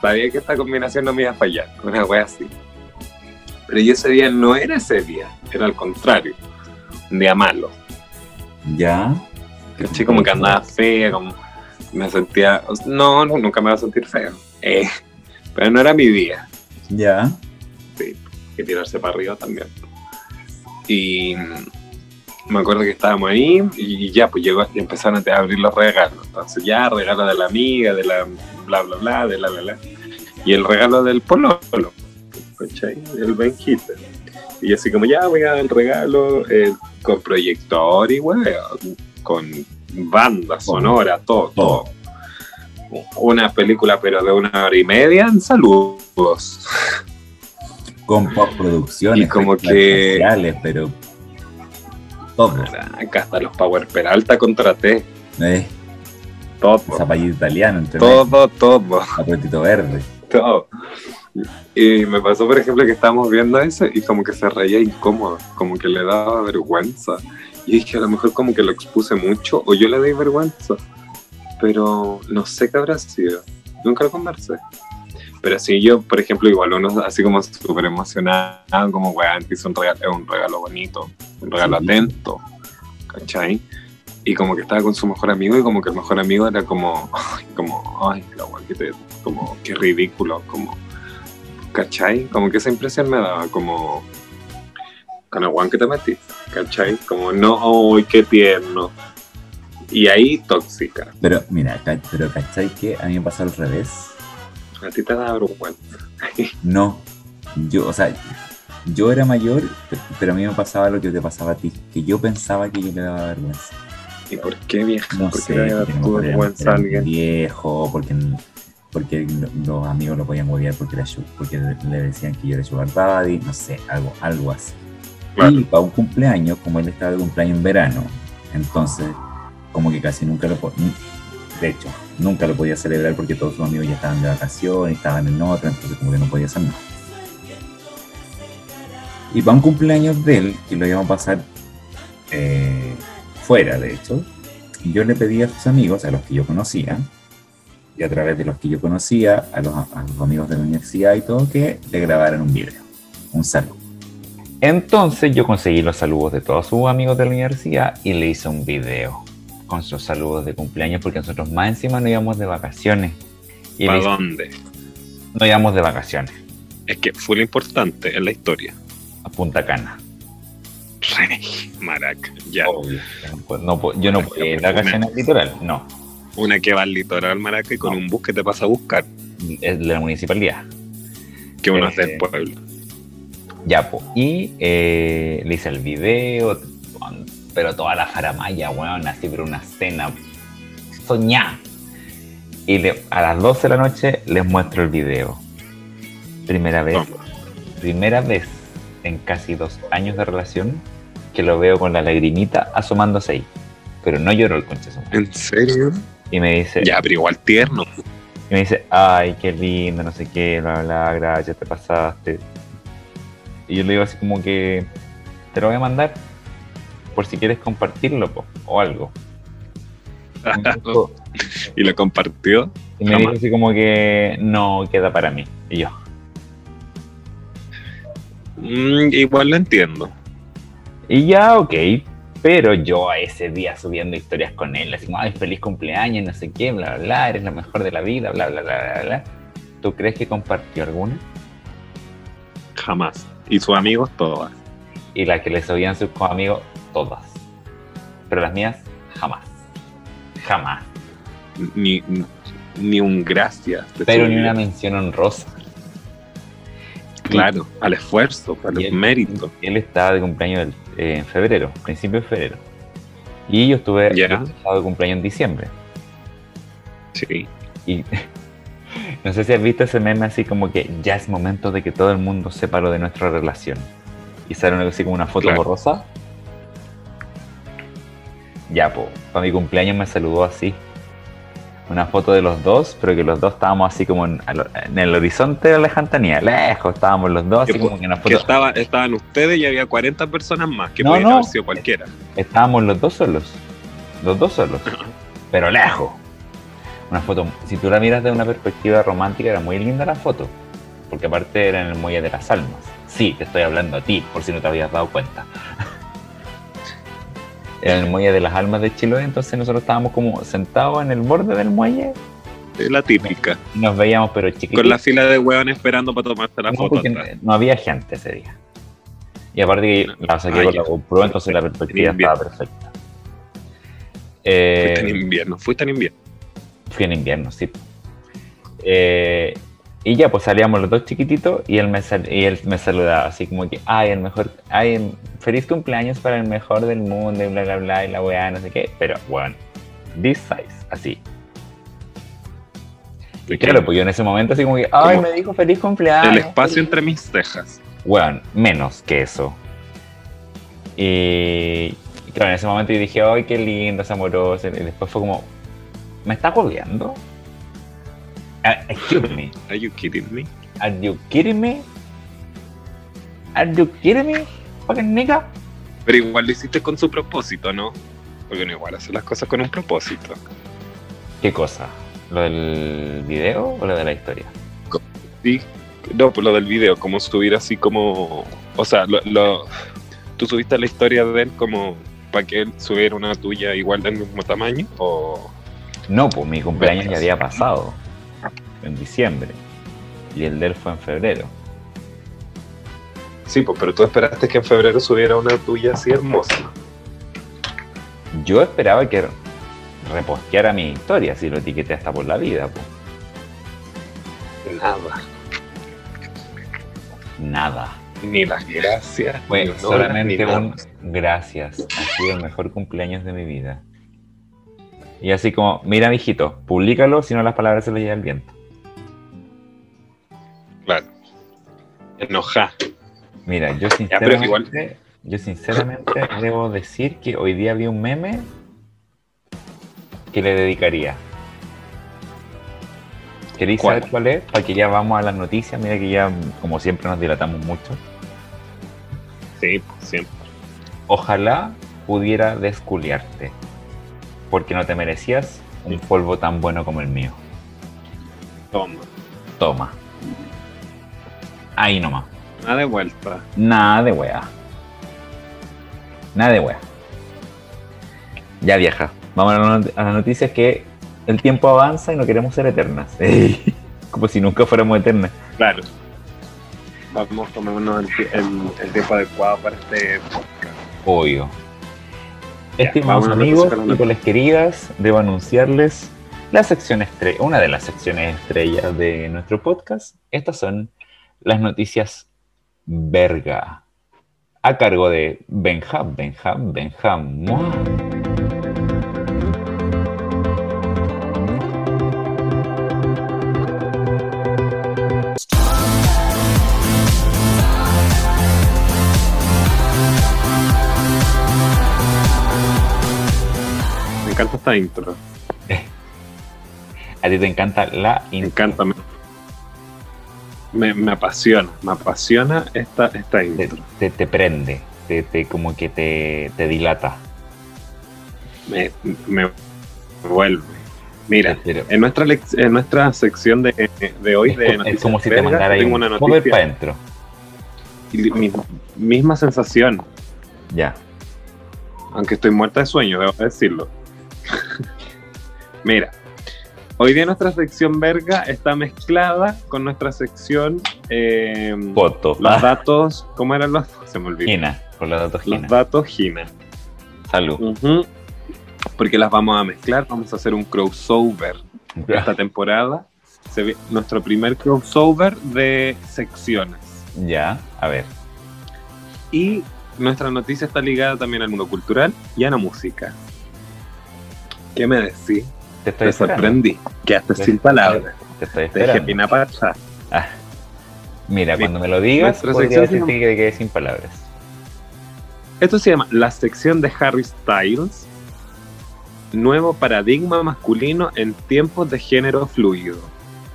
sabía que esta combinación no me iba a fallar, una wea así. Pero yo ese día no era ese día, era al contrario, un día malo. ¿Ya? ¿Cachai? Como que andaba fea, como me sentía. No, no, nunca me iba a sentir feo. Eh, pero no era mi día. ¿Ya? Que tirarse para arriba también. Y me acuerdo que estábamos ahí y ya, pues llegó y empezaron a abrir los regalos. Entonces, ya, regalo de la amiga, de la bla, bla, bla, de la, la, la. Y el regalo del pololo, ¿cachai? El Benjita. Y así como, ya, voy a dar el regalo eh, con proyector y weón, con banda sonora, todo, todo. Una película, pero de una hora y media en saludos. Con postproducción. Y como que- especiales, pero. Todo. Acá hasta los Power Peralta contraté. Eh, Todo, zapallito italiano, entre todo, todo, apretito verde. todo. Y me pasó, por ejemplo, que estábamos viendo eso y como que se reía incómodo, como que le daba vergüenza. Y dije, a lo mejor como que lo expuse mucho o yo le di vergüenza. Pero no sé qué habrá sido. Nunca lo conversé. Pero sí, yo, por ejemplo, igual uno así como súper emocionado, como, weón, hizo un regalo, es un regalo bonito, un regalo Sí. atento, ¿cachai? Y como que estaba con su mejor amigo y como que el mejor amigo era como, ay, como, ay, la weón, que te, como, qué ridículo, como, ¿cachai? Como que esa impresión me daba, como, con el weón que te metí, ¿cachai? Como, no, ay, qué tierno. Y ahí tóxica. Pero, mira, pero ¿cachai que a mí me pasó al revés? A ti te da vergüenza. *laughs* No. Yo, o sea, yo era mayor, pe- pero a mí me pasaba lo que te pasaba a ti, que yo pensaba que yo le daba vergüenza. ¿Y por qué, vieja? No ¿Por sé, qué le da porque a lo tu mejor era- vergüenza a alguien? viejo, porque, porque lo- los amigos lo podían huevear porque, era porque le decían que yo era sugar daddy, no sé, algo, algo así. Claro. Y para un cumpleaños, como él estaba de cumpleaños en verano, entonces como que casi nunca lo de hecho, nunca lo podía celebrar porque todos sus amigos ya estaban de vacaciones, estaban en otra, entonces como que no podía hacer nada. Y para un cumpleaños de él, que lo íbamos a pasar eh, fuera, de hecho, yo le pedí a sus amigos, a los que yo conocía, y a través de los que yo conocía, a los, a los amigos de la universidad y todo, que le grabaran un video, un saludo. Entonces yo conseguí los saludos de todos sus amigos de la universidad y le hice un video con sus saludos de cumpleaños porque nosotros más encima no íbamos de vacaciones. Y ¿Para dónde? no íbamos de vacaciones Es que fue lo importante en la historia. a Punta Cana. Rey, maraca, ya. Obvio. No yo no puedo ir de vacaciones al litoral, no. Una que va al litoral, maraca, y con No. un bus que te pasa a buscar, Es de la municipalidad. que uno es Eh, del pueblo. Ya, po. Y eh, le hice el video, pero toda la faramaya, weón, así, pero una cena soñá. Y le- a las 12 de la noche les muestro el video. Primera vez, primera vez en casi dos años de relación que lo veo con la lagrimita asomándose ahí. Pero no lloró el concha. ¿En serio? Y me dice, Ya, pero igual tierno. y me dice, ay, qué lindo, no sé qué, bla, bla, gracias, te pasaste. Y yo le digo así como que, te lo voy a mandar por si quieres compartirlo po, o algo. *laughs* Y lo compartió. y me dijo así como que, no, queda para mí. Y yo, Mm, igual lo entiendo. y ya, ok, pero yo a ese día subiendo historias con él, así como, ay, feliz cumpleaños, no sé qué, bla, bla, bla, eres la mejor de la vida, bla, bla, bla, bla, bla. ¿Tú crees que compartió alguna? Jamás. Y sus amigos, todas. y las que les oían sus amigos, todas. Pero las mías, jamás. Jamás. Ni, ni un gracias. Pero ni una mención honrosa. Claro, al esfuerzo, al él- mérito. Él estaba de cumpleaños eh, en febrero, principio de febrero. Y yo estuve yo estaba de cumpleaños en diciembre. Sí. Y *laughs* no sé si has visto ese meme así como que ya es momento de que todo el mundo sepa lo de nuestra relación. Y sale así como una foto Claro. borrosa. Ya, po, para mi cumpleaños me saludó así. Una foto de los dos, pero que los dos estábamos así como en, el horizonte de la lejantanía, lejos, estábamos los dos, así Que, como que en que foto. estaba, estaban ustedes y había 40 personas más, que No, podían no. haber sido cualquiera. Estábamos los dos solos. Los dos solos. Pero lejos. Una foto, si tú la miras de una perspectiva romántica, era muy linda la foto. Porque aparte era en el Muelle de las Almas. Sí, te estoy hablando a ti, por si no te habías dado cuenta. *laughs* En el Muelle de las Almas de Chiloé, entonces nosotros estábamos como sentados en el borde del muelle Es la típica. y nos veíamos pero chiquititos. Con la fila de hueones esperando para tomarte la No, foto atrás. no había gente ese día. Y aparte que la saqué Ah, con ya. la GoPro, entonces la perspectiva estaba perfecta. Eh, Fuiste en invierno, fuiste en invierno. Fui en invierno, sí. Eh, y ya, pues salíamos los dos chiquititos y él me, sal- y él me saludaba así como que, ay, el mejor, ay, el- feliz cumpleaños para el mejor del mundo y bla, bla, bla, y la weá, no sé qué. Pero, bueno, this size, así. Y claro, pues yo en ese momento así como que, ay, Como me dijo feliz cumpleaños. El espacio entre mis cejas. Bueno, menos que eso. Y, claro, en ese momento yo dije, ay, qué lindo, es amoroso. Y después fue como, ¿me está agobiando? Ah, Excuse me. Are you kidding me? Are you kidding me? Are you kidding me? Fucking nigga. Pero igual lo hiciste con su propósito, ¿no? Porque no igual hacer las cosas con un propósito. ¿Qué cosa? ¿Lo del video o lo de la historia? Sí. No, por lo del video, como subir así como. O sea, lo, lo- tú subiste la historia de él como para que él subiera una tuya igual del mismo tamaño. O. No, pues mi cumpleaños ya había pasado. En diciembre. Y el de él fue en febrero. Sí, pues, pero tú esperaste que en febrero subiera una tuya así hermosa. Yo esperaba que reposteara mi historia, si lo etiqueté hasta por la vida, pues. Nada. Nada. Ni las gracias. Ni honores, solamente ni un gracias. Ha sido el mejor cumpleaños de mi vida. Y así como, mira, mijito, públicalo, si no las palabras se le lleva el viento. Enoja. Mira, yo sinceramente, igual- yo sinceramente debo decir que hoy día vi un meme que le dedicaría. ¿Queréis saber cuál es? Para que ya vamos a las noticias. Mira que ya, como siempre, nos dilatamos mucho. Sí, pues, siempre. Ojalá pudiera desculiarte, porque no te merecías un polvo tan bueno como el mío. Toma. Toma. Ahí nomás. Nada de vuelta. Nada de wea. Nada de wea. Ya vieja. Vamos a la, not- a la noticia que el tiempo avanza y no queremos ser eternas. *laughs* Como si nunca fuéramos eternas. Claro. Vamos a tomarnos el, el- el tiempo adecuado para este podcast. Obvio. Estimados amigos y coles queridas, debo anunciarles la sección estrella, una de las secciones estrellas de nuestro podcast. Estas son las noticias verga, a cargo de Benjam, Benjam, Benjam. ¡Mua! Me encanta esta intro. *laughs* A ti te encanta la Me intro. encanta. Me, me, me apasiona. Me apasiona esta, esta intro. te- te prende, te, te- como que te, te dilata. Me, me vuelve. Mira, en nuestra, en nuestra sección de, de hoy es, de es noticias como si te mandara ahí tengo un una noticia para adentro. mi- misma sensación, Ya. aunque estoy muerta de sueño, debo decirlo. *laughs* Mira, hoy día nuestra sección verga está mezclada con nuestra sección eh, los Ah, datos, ¿cómo eran los? Se me olvidó. Gina, con los datos Los Gina. datos Gina. Salud. Porque las vamos a mezclar, vamos a hacer un crossover esta temporada. Se ve nuestro primer crossover de secciones. Ya, a ver. Y nuestra noticia está ligada también al mundo cultural y a la música. ¿Qué me decís? Te estoy Te esperando. sorprendí. Quedaste Te- sin palabras. Te estoy Te dejé esperando. pina. Ah. Mira, cuando me lo digas, podría decirte que quedé sin palabras. Esto se llama la sección de Harry Styles. Nuevo paradigma masculino en tiempos de género fluido.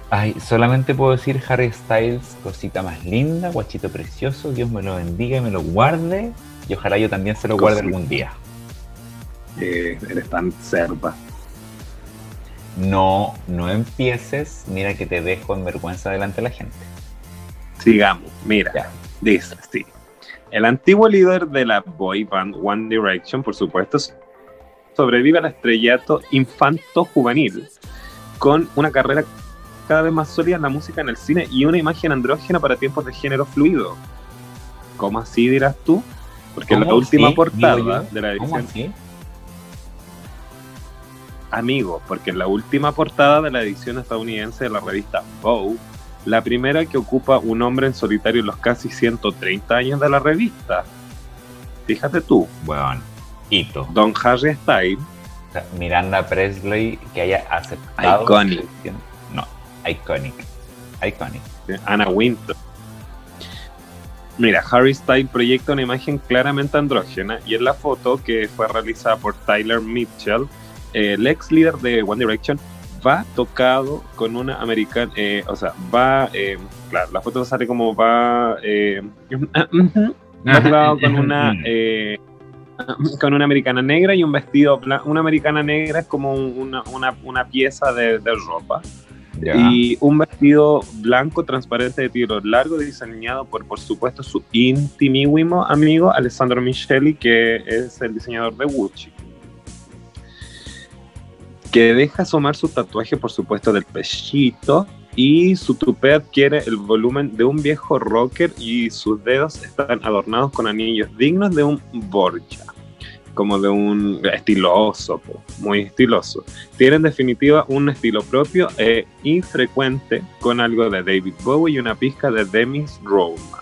Ay, solamente puedo decir Harry Styles, cosita más linda, guachito precioso, Dios me lo bendiga y me lo guarde. Y ojalá yo también se lo guarde algún día. Eh, eres tan cerda. No, no empieces, mira que te dejo en vergüenza delante de la gente. Sigamos. Mira, Ya. dice sí. El antiguo líder de la boy band One Direction, por supuesto, sobrevive al estrellato infanto-juvenil con una carrera cada vez más sólida en la música, en el cine y una imagen andrógena para tiempos de género fluido. ¿Cómo así dirás tú? Porque en la ¿Cómo última portada de la ¿Cómo edición? Amigo, porque en la última portada de la edición estadounidense de la revista Vogue, la primera que ocupa un hombre en solitario en los casi 130 años de la revista. Fíjate tú, Bueno, hito. Don Harry Styles, sea, Miranda Presley que haya aceptado. Iconic. No, iconic. Iconic. Anna Wintour. Mira, Harry Styles proyecta una imagen claramente andrógena y en la foto que fue realizada por Tyler Mitchell, el ex líder de One Direction, va tocado con una americana, eh, o sea, va, eh, claro, la foto sale como va, eh, *laughs* va tocado con una, eh, con una americana negra y un vestido blanco. Una americana negra es como un- una, una, una pieza de, de ropa y un vestido blanco transparente de tiro largo diseñado por, por supuesto, su intimísimo amigo Alessandro Micheli, que es el diseñador de Gucci. Que deja asomar su tatuaje, por supuesto, del pechito y su tupé adquiere el volumen de un viejo rocker y sus dedos están adornados con anillos dignos de un Borgia, como de un estiloso, muy estiloso tiene en definitiva un estilo propio e infrecuente con algo de David Bowie y una pizca de Dennis Rodman.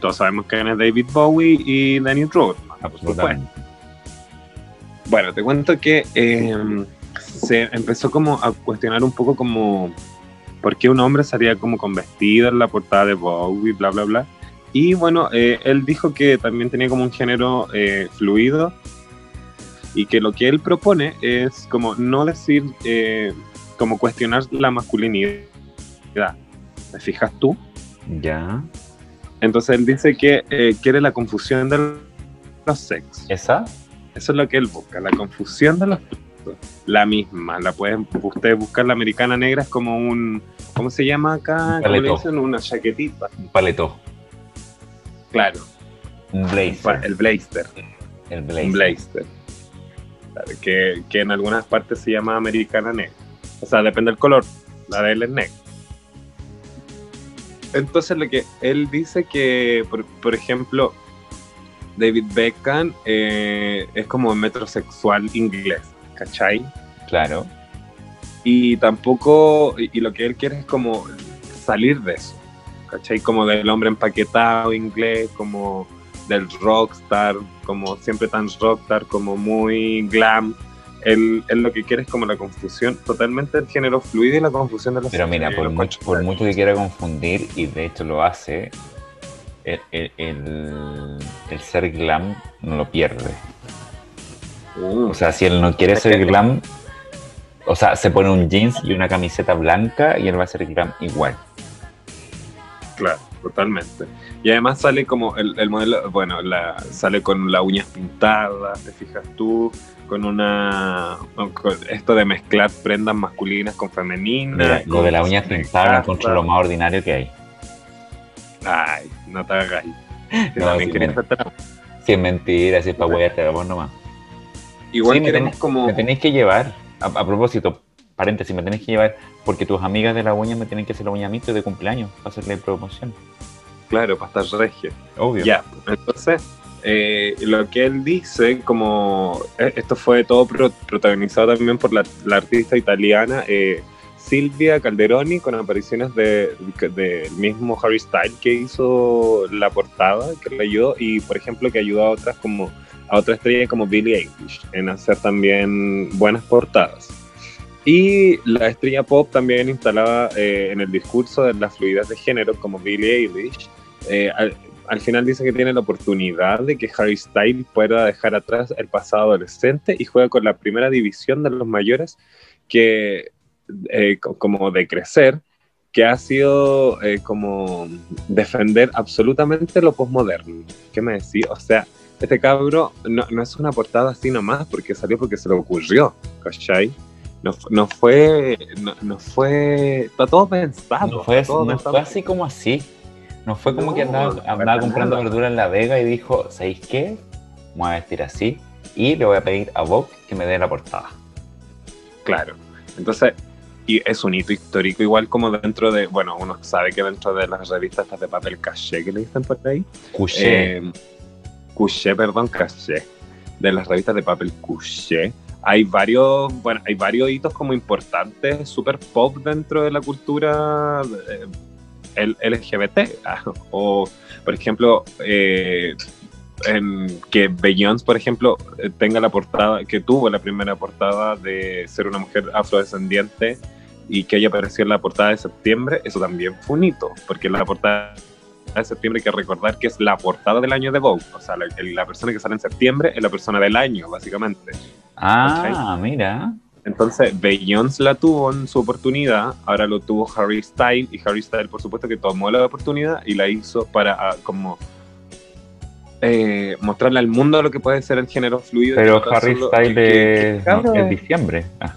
Todos sabemos quién es David Bowie y Dennis Rodman. por supuesto. Bueno, te cuento que eh, se empezó como a cuestionar un poco como por qué un hombre salía como con vestido en la portada de Bowie, bla, bla, bla. Y bueno, eh, él dijo que también tenía como un género eh, fluido y que lo que él propone es como no decir, eh, como cuestionar la masculinidad. ¿Me fijas tú? Ya. Entonces él dice que quiere la confusión de los sexos. ¿Esa? Eso es lo que él busca, la confusión de los La misma, la pueden ustedes buscar la americana negra es como un, ¿cómo se llama acá? Un ¿Cómo le paleto. dicen? Una chaquetita. Un paletó. Claro, Un blazer. el blazer, el blazer. un blazer. claro, que, que en algunas partes se llama americana negra. O sea, depende del color, la de él es negra. Entonces lo que él dice que, por, por ejemplo, David Beckham eh, es como un metrosexual inglés, ¿cachai? Claro. Y tampoco, y, y lo que él quiere es como salir de eso, ¿cachai? Como del hombre empaquetado inglés, como del rockstar, como siempre tan rockstar, como muy glam. Él, él lo que quiere es como la confusión totalmente del género fluido y la confusión de los Pero mira, por mucho, por mucho que quiera confundir, y de hecho lo hace, el, el- el- el ser glam no lo pierde. O sea, si él no quiere ser glam, o sea, se pone un jeans y una camiseta blanca y él va a ser glam igual. Claro, totalmente. Y además sale como el, el modelo, bueno, la, sale con las uñas pintadas, te fijas tú, con una. con esto de mezclar prendas masculinas con femeninas. Mira, lo de la uña Me pintada lo más ordinario que hay. Ay, no te hagas ahí. *laughs* No, querías me- Si es mentira, si es para huearte, vos nomás. Igual Sí, me tenés- como. Me tenéis que llevar, a, a propósito, paréntesis, me tenéis que llevar, porque tus amigas de la uña me tienen que hacer la uña a mí de cumpleaños, para hacerle promoción. Claro, para estar regio. Obvio. Ya, entonces, eh, lo que él dice, como eh, esto fue todo pro- protagonizado también por la, la artista italiana eh, Silvia Calderoni, con apariciones del de, del mismo Harry Styles que hizo la portada, que le ayudó, y por ejemplo que ayudó a otras como a otra estrella como Billie Eilish en hacer también buenas portadas. Y la estrella pop también instalaba eh, en el discurso de la fluidez de género como Billie Eilish, eh, al, al final dice que tiene la oportunidad de que Harry Styles pueda dejar atrás el pasado adolescente y juega con la primera división de los mayores que eh, co- como de crecer que ha sido eh, como defender absolutamente lo posmoderno. ¿Qué me decís? O sea, este cabro no, no es una portada así nomás porque salió porque se le ocurrió, ¿cachai? No, no fue, no, no fue, está todo pensado. No fue, todo no pensado. fue así como así. No fue como que andaba, andaba comprando nada. verdura en La Vega y dijo, ¿sabéis qué? Me voy a vestir así y le voy a pedir a Vogue que me dé la portada. Claro. Entonces, y es un hito histórico, igual como dentro de, bueno, uno sabe que dentro de las revistas estas de papel caché que le dicen por ahí, Couché. eh, couché, perdón, caché, de las revistas de papel couché, hay varios, bueno, hay varios hitos como importantes, super pop dentro de la cultura eh, LGBT, ah, o por ejemplo, eh, en que Beyoncé, por ejemplo, eh, tenga la portada, que tuvo la primera portada de ser una mujer afrodescendiente y que haya aparecido en la portada de septiembre, eso también fue un hito, porque la portada de septiembre hay que recordar que es la portada del año de Vogue, o sea, la, la persona que sale en septiembre es la persona del año, básicamente. ah, mira. Entonces, Beyoncé la tuvo en su oportunidad, ahora lo tuvo Harry Styles, y Harry Styles, por supuesto, que tomó la oportunidad y la hizo para ah, como eh, mostrarle al mundo lo que puede ser el género fluido. Pero Harry Styles que- que- es, que- no, es diciembre. Ah,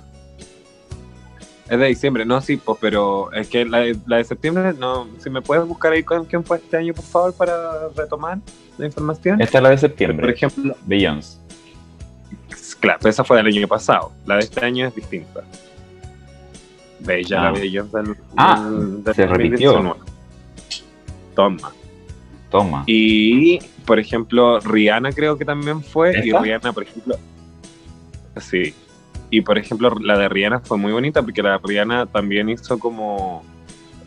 Es de diciembre, no, sí, pues, pero es que la de, la de septiembre, no, si me puedes buscar ahí con quién fue este año, por favor, para retomar la información. esta es la de Por septiembre. ejemplo, Beyoncé. claro, esa fue del año pasado, la de este año es distinta. Bella Ah. la del, Ah, del- del se repitió. 2019. Toma. Toma. Y, por ejemplo, Rihanna creo que también fue. Y. Rihanna, por ejemplo. Sí. Y, por ejemplo, la de Rihanna fue muy bonita porque la de Rihanna también hizo como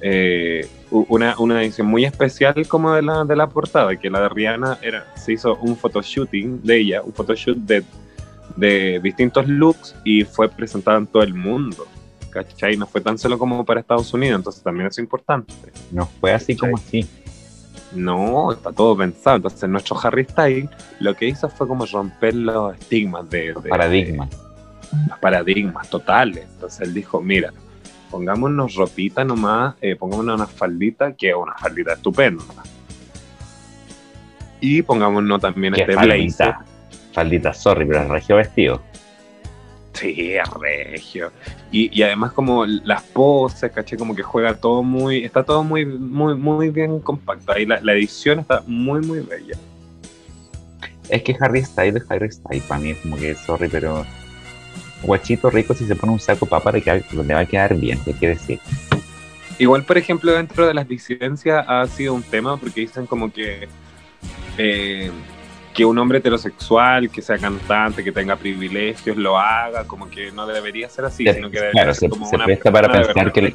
eh, una, una edición muy especial como de la, de la portada, que la de Rihanna era, se hizo un photoshooting de ella, un photoshoot de, de distintos looks y fue presentada en todo el mundo. ¿Cachai? No fue tan solo como para Estados Unidos, entonces también es importante. No fue así como así. No, está todo pensado. Entonces, nuestro Harry Styles lo que hizo fue como romper los estigmas de, de- Paradigma. de- los paradigmas totales. Entonces, él dijo: Mira, pongámonos ropita nomás, eh, pongámonos una faldita, que es una faldita estupenda. Y pongámonos también este blazer. faldita. Faldita, sorry, pero es regio vestido. Sí, es regio. Y, y además como las poses, caché, como que juega todo muy, está todo muy, muy, muy bien compacto. Y la, la edición está muy, muy bella. Es que Harry Styles es Harry Styles. Para mí es como que, sorry, pero guachito rico si se pone un saco papa le, le va a quedar bien, hay que decir. Igual, por ejemplo, dentro de las disidencias ha sido un tema porque dicen como que eh, que un hombre heterosexual, que sea cantante, que tenga privilegios, lo haga, como que no debería ser así, sino que debería ser como se presta para pensar que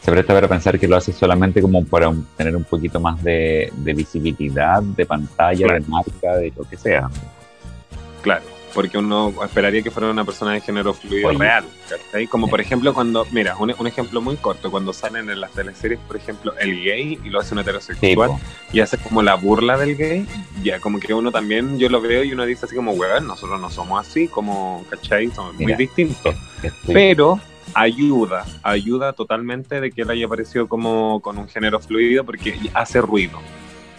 se presta para pensar que lo hace solamente como para tener un poquito más de, visibilidad, de pantalla, de marca, de lo que sea. Claro porque uno esperaría que fuera una persona de género fluido real. Como por ejemplo cuando, mira, un, ejemplo muy corto, cuando salen en las teleseries, por ejemplo, el gay y lo hace un heterosexual y hace como la burla del gay, ya como que uno también, yo lo veo y uno dice así como, weón, nosotros no somos así, como, ¿cachai? Somos muy distintos. Pero ayuda, ayuda totalmente de que él haya aparecido como con un género fluido porque hace ruido.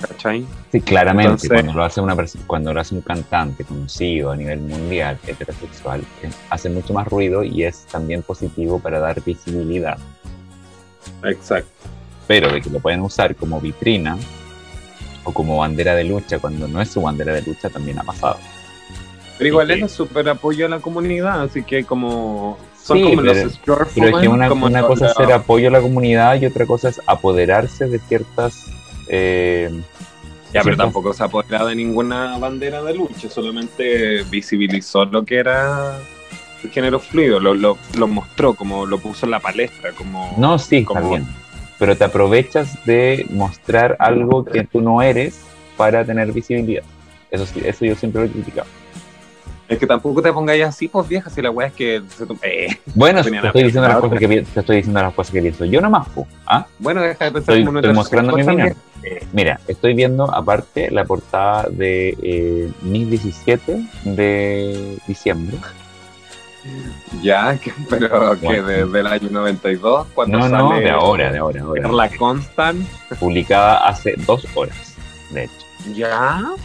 ¿Cachai? Sí, claramente, cuando, lo hace una cuando lo hace un cantante conocido a nivel mundial, heterosexual, eh, hace mucho más ruido y es también positivo para dar visibilidad. Exacto. Pero de que lo pueden usar como vitrina o como bandera de lucha cuando no es su bandera de lucha también ha pasado. Pero igual es súper apoyo a la comunidad, así que como son como pero, los pero es que una, una cosa es ser apoyo a la comunidad y otra cosa es apoderarse de ciertas eh, ya, pero tampoco se ha apoderado de ninguna bandera de lucha, solamente visibilizó lo que era el género fluido, lo, lo, mostró, como lo puso en la palestra, como... No, sí, está bien, pero te aprovechas de mostrar algo que tú no eres para tener visibilidad. Eso sí, eso yo siempre lo he criticado. Es que tampoco te pongáis así, pues vieja, si la weá es que. Eh, *laughs* bueno, te estoy, diciendo las cosas que, te estoy diciendo las cosas que pienso. Yo nomás, pues. ¿ah? Bueno, deja de pensar estoy, como estoy mostrando mi opinión. Mira, estoy viendo aparte la portada de eh, 17 de diciembre. Ya, que, *laughs* pero que desde el año 92, cuando no, No, de ahora, de ahora. ahora. La Constant. Publicada hace dos horas, de hecho. Ya.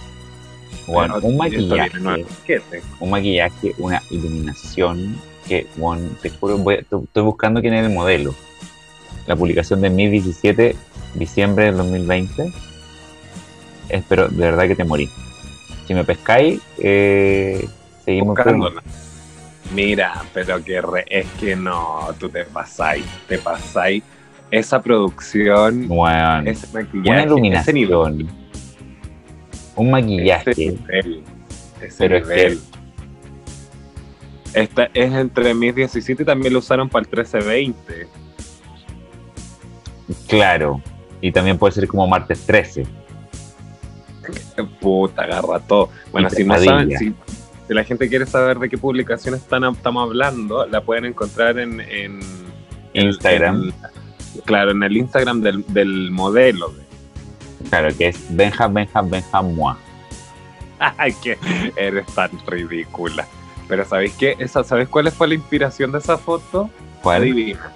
Bueno, un maquillaje, un maquillaje, una iluminación que, bueno, te juro, estoy buscando quién es el modelo. La publicación de 2017, diciembre del 2020. Espero, de verdad que te morí. Si me pescáis, eh, seguimos buscándola. Mira, pero que es que no, tú te pasáis, te pasáis. Esa producción, bueno, ese maquillaje, una iluminación un maquillaje. pero es que. Esta es entre 2017 y también lo usaron para el 1320. Claro. Y también puede ser como martes 13. Puta, agarra todo. Bueno, si no saben, si, la gente quiere saber de qué publicación están, estamos hablando, la pueden encontrar en, en Instagram. claro, en el Instagram del, del modelo. Claro, que es Benja, Benja, Benja, Moi. *laughs* Ay, que eres tan ridícula. Pero ¿sabéis qué? Esa, ¿Sabes cuál fue la inspiración de esa foto? ¿Cuál? Adivina.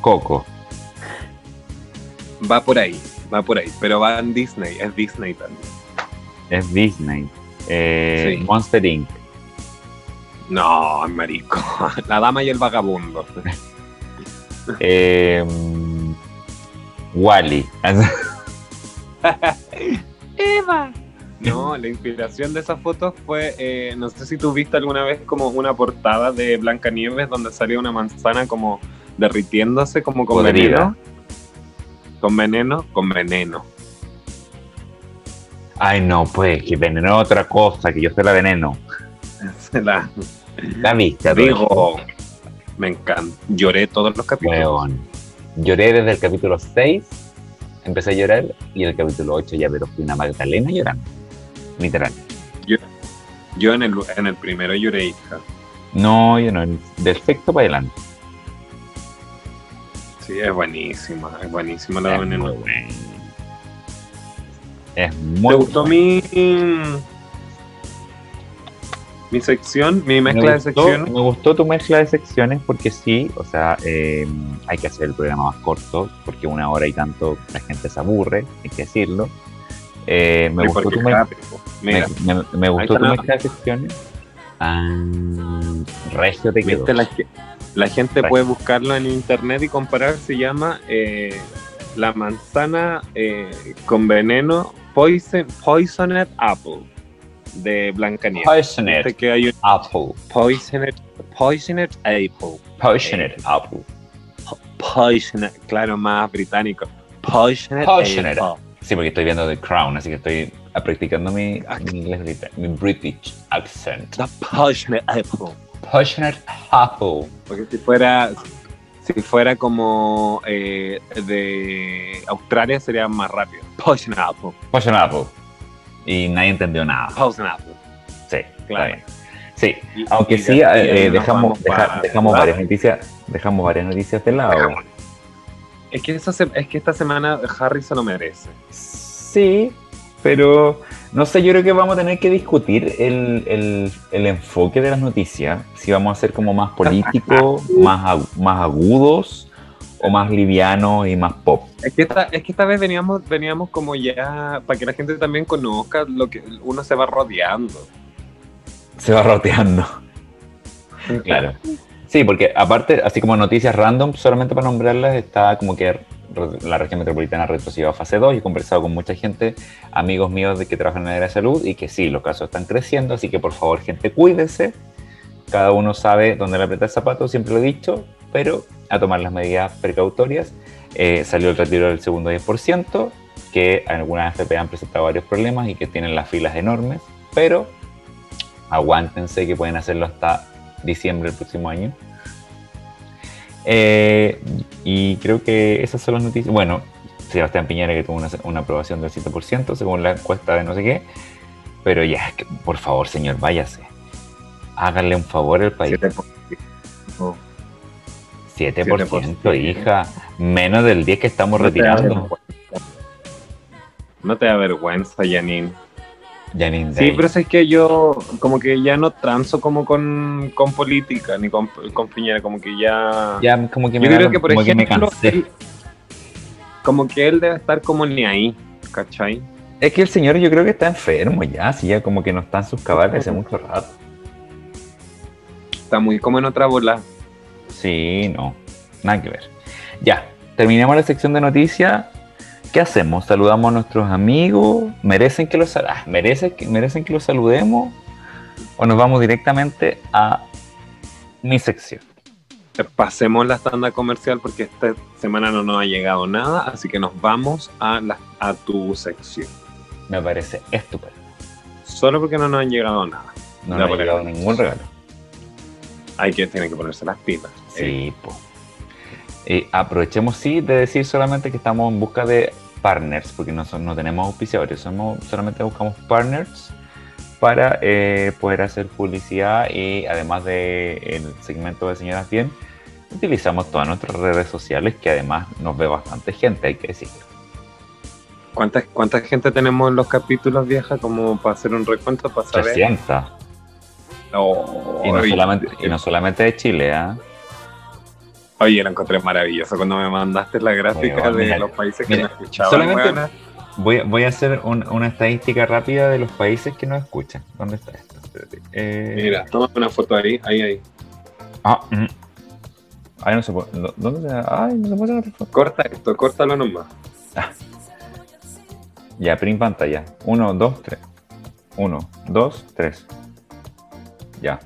Coco. Va por ahí, va por ahí. Pero va en Disney, es Disney también. Es Disney. Eh, Monster Inc. No, marico. *laughs* La dama y el vagabundo. *laughs* eh, Wally. Eva. No, la inspiración de esa foto fue, eh, no sé si tú viste alguna vez como una portada de Blanca Nieves donde salía una manzana como derritiéndose como con veneno. Con veneno, con veneno. Ay, no, pues, que veneno es otra cosa, que yo soy la veneno. *laughs* la, la viste, Digo, me encanta. Lloré todos los capítulos lloré desde el capítulo 6, empecé a llorar y el capítulo 8 ya, pero fui una Magdalena llorando, literal. Yo, yo en, el, en el primero lloré, hija. No, yo no, del sexto para adelante. Sí, es buenísima, es buenísima la veneno. Es muy ¿Te gustó mi, mi sección, mi mezcla de secciones. Me gustó tu mezcla de secciones porque sí, o sea, eh, hay que hacer el programa más corto porque una hora y tanto la gente se aburre, hay que decirlo. Eh, me, gustó tu me, me, gustó tu mezcla de secciones. Ah, regio te quedó. La, la, gente puede buscarlo en internet y comparar. Se llama eh, La manzana con veneno Poison, Poisoned Apple de Blancanieves. Poisoned que hay un apple. Poisoned, Poisoned Apple. Poisoned apple. Poisoned, claro, más británico. Poisoned, Poisoned. Apple. Sí, porque estoy viendo The Crown, así que estoy practicando mi, mi inglés mi British accent. The Poisoned Apple. Poisoned apple. Porque si fuera, si fuera como eh, de Australia sería más rápido. Poisoned Apple. Poisoned apple. Y nadie entendió nada. Apple. Sí, Claro. Sí, Y- aunque y sí, eh, eh, dejamos, deja- dejamos ¿verdad? varias noticias, dejamos varias noticias de lado. Es que, esa se- es que esta semana Harry se lo merece. Sí, pero no sé, yo creo que vamos a tener que discutir el, el- el enfoque de las noticias, si vamos a ser como más políticos, *laughs* más, más agudos o más livianos y más pop. Es que esta, es que esta vez veníamos, veníamos como ya, para que la gente también conozca lo que uno se va rodeando. Se va roteando. Claro. Sí, porque aparte, así como noticias random, solamente para nombrarlas, está como que la región metropolitana retrocedió a fase 2 y he conversado con mucha gente, amigos míos de que trabajan en el área de salud, y que sí, los casos están creciendo, así que por favor, gente, cuídense. Cada uno sabe dónde le aprieta el zapato, siempre lo he dicho, pero a tomar las medidas precautorias. Eh, salió el retiro del segundo 10%, que algunas FP han presentado varios problemas y que tienen las filas enormes, pero aguántense que pueden hacerlo hasta diciembre del próximo año. Eh, y creo que esas son las noticias. Bueno, Sebastián Piñera que tuvo una, aprobación del 7% según la encuesta de no sé qué. Pero ya, es que, por favor, señor, váyase. Háganle un favor al país. Siete por- Oh, 7%, 7%, hija. Menos del 10 que estamos no retirando. No te da vergüenza, Janine. Janine Sí, pero es que yo como que ya no transo como con, con política ni con, con Piñera, como que ya... Ya como que me, yo creo que, por como que me ejemplo, cansé. él- como que él debe estar como ni ahí, ¿cachai? Es que el señor yo creo que está enfermo ya, sí, ya como que no está en sus cabales hace mucho rato. Está muy como en otra bola. Sí, no, nada que ver. Ya, terminemos la sección de noticias. ¿Qué hacemos? ¿Saludamos a nuestros amigos? ¿Merecen que los, ah, ¿merecen, que, ¿Merecen que los saludemos? ¿O nos vamos directamente a mi sección? Pasemos la tanda comercial porque esta semana no nos ha llegado nada, así que nos vamos a, la, a tu sección. Me parece estupendo. Solo porque no nos han llegado nada. No nos ha llegado ningún regalo. Hay que tienen que ponerse las pilas. Eh, Sí, po. Eh, aprovechemos, sí, de decir solamente que estamos en busca de partners, porque no, son- no tenemos auspiciadores, somos, solamente buscamos partners para eh, poder hacer publicidad y además del segmento de Señoras Bien, utilizamos todas nuestras redes sociales, que además nos ve bastante gente, hay que decirlo. ¿Cuánta, ¿Cuánta gente tenemos en los capítulos, vieja? Como para hacer un recuento, para saber. 300. Y no, oye, solamente, y no solamente de Chile, ¿ah? Oye, lo encontré maravilloso cuando me mandaste la gráfica Bueno, de mira, los países que mira, me escuchaban. solamente-. Voy, voy a hacer un- una estadística rápida de los países que nos escuchan. ¿Dónde está esto? Eh, Mira, toma una foto ahí, ahí, ahí. Ah, mm. Ay, no se puede. ¿dó- ¿Dónde se Ay, no se puede sacar foto. Corta esto, córtalo nomás. Ya, print pantalla. Uno, dos, tres. Uno, dos, tres. Ya.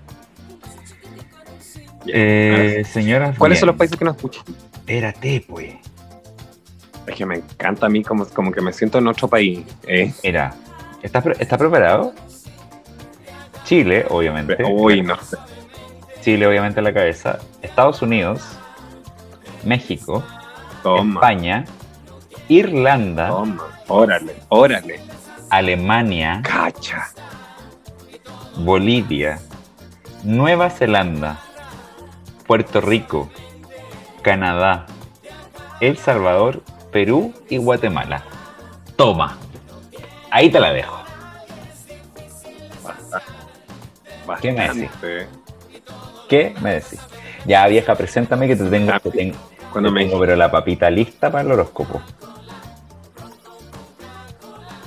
Eh, señoras. ¿Cuáles bien. son los países que nos escuchan? Espérate, pues. Es que me encanta a mí, como, como que me siento en otro país. ¿eh? Mira, ¿estás, pre- ¿estás preparado? Chile, obviamente. Uy, no sé. Chile, obviamente, a la cabeza. Estados Unidos. México. Toma, España. Irlanda. toma. Órale, órale. Alemania. Cacha. Bolivia, Nueva Zelanda, Puerto Rico, Canadá, El Salvador, Perú y Guatemala. Toma. Ahí te la dejo. ¿Qué me decís? Bastante. ¿Qué me decís? Ya, vieja, preséntame que te tengo, Ah, te tengo, Cuando te me tengo, pero la papita lista para el horóscopo.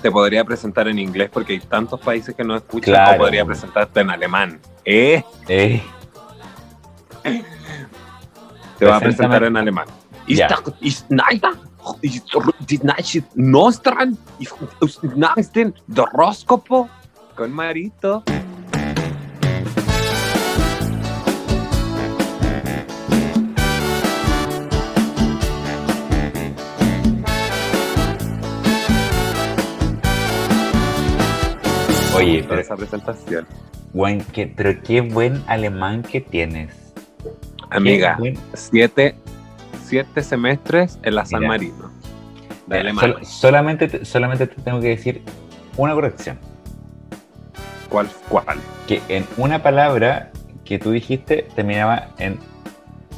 Te podría presentar en inglés porque hay tantos países que no escuchan, Claro. o podría presentarte en alemán. ¿Eh? Eh, Te va a presentar en alemán. Nostran, horóscopo con Marito. Oye, pero, esa presentación. buen, qué- pero qué buen alemán que tienes. Amiga, buen- siete, siete semestres en la San Mira. Marino. De sol- solamente, te, solamente te tengo que decir una corrección. ¿Cuál? ¿Cuál? Que en una palabra que tú dijiste terminaba en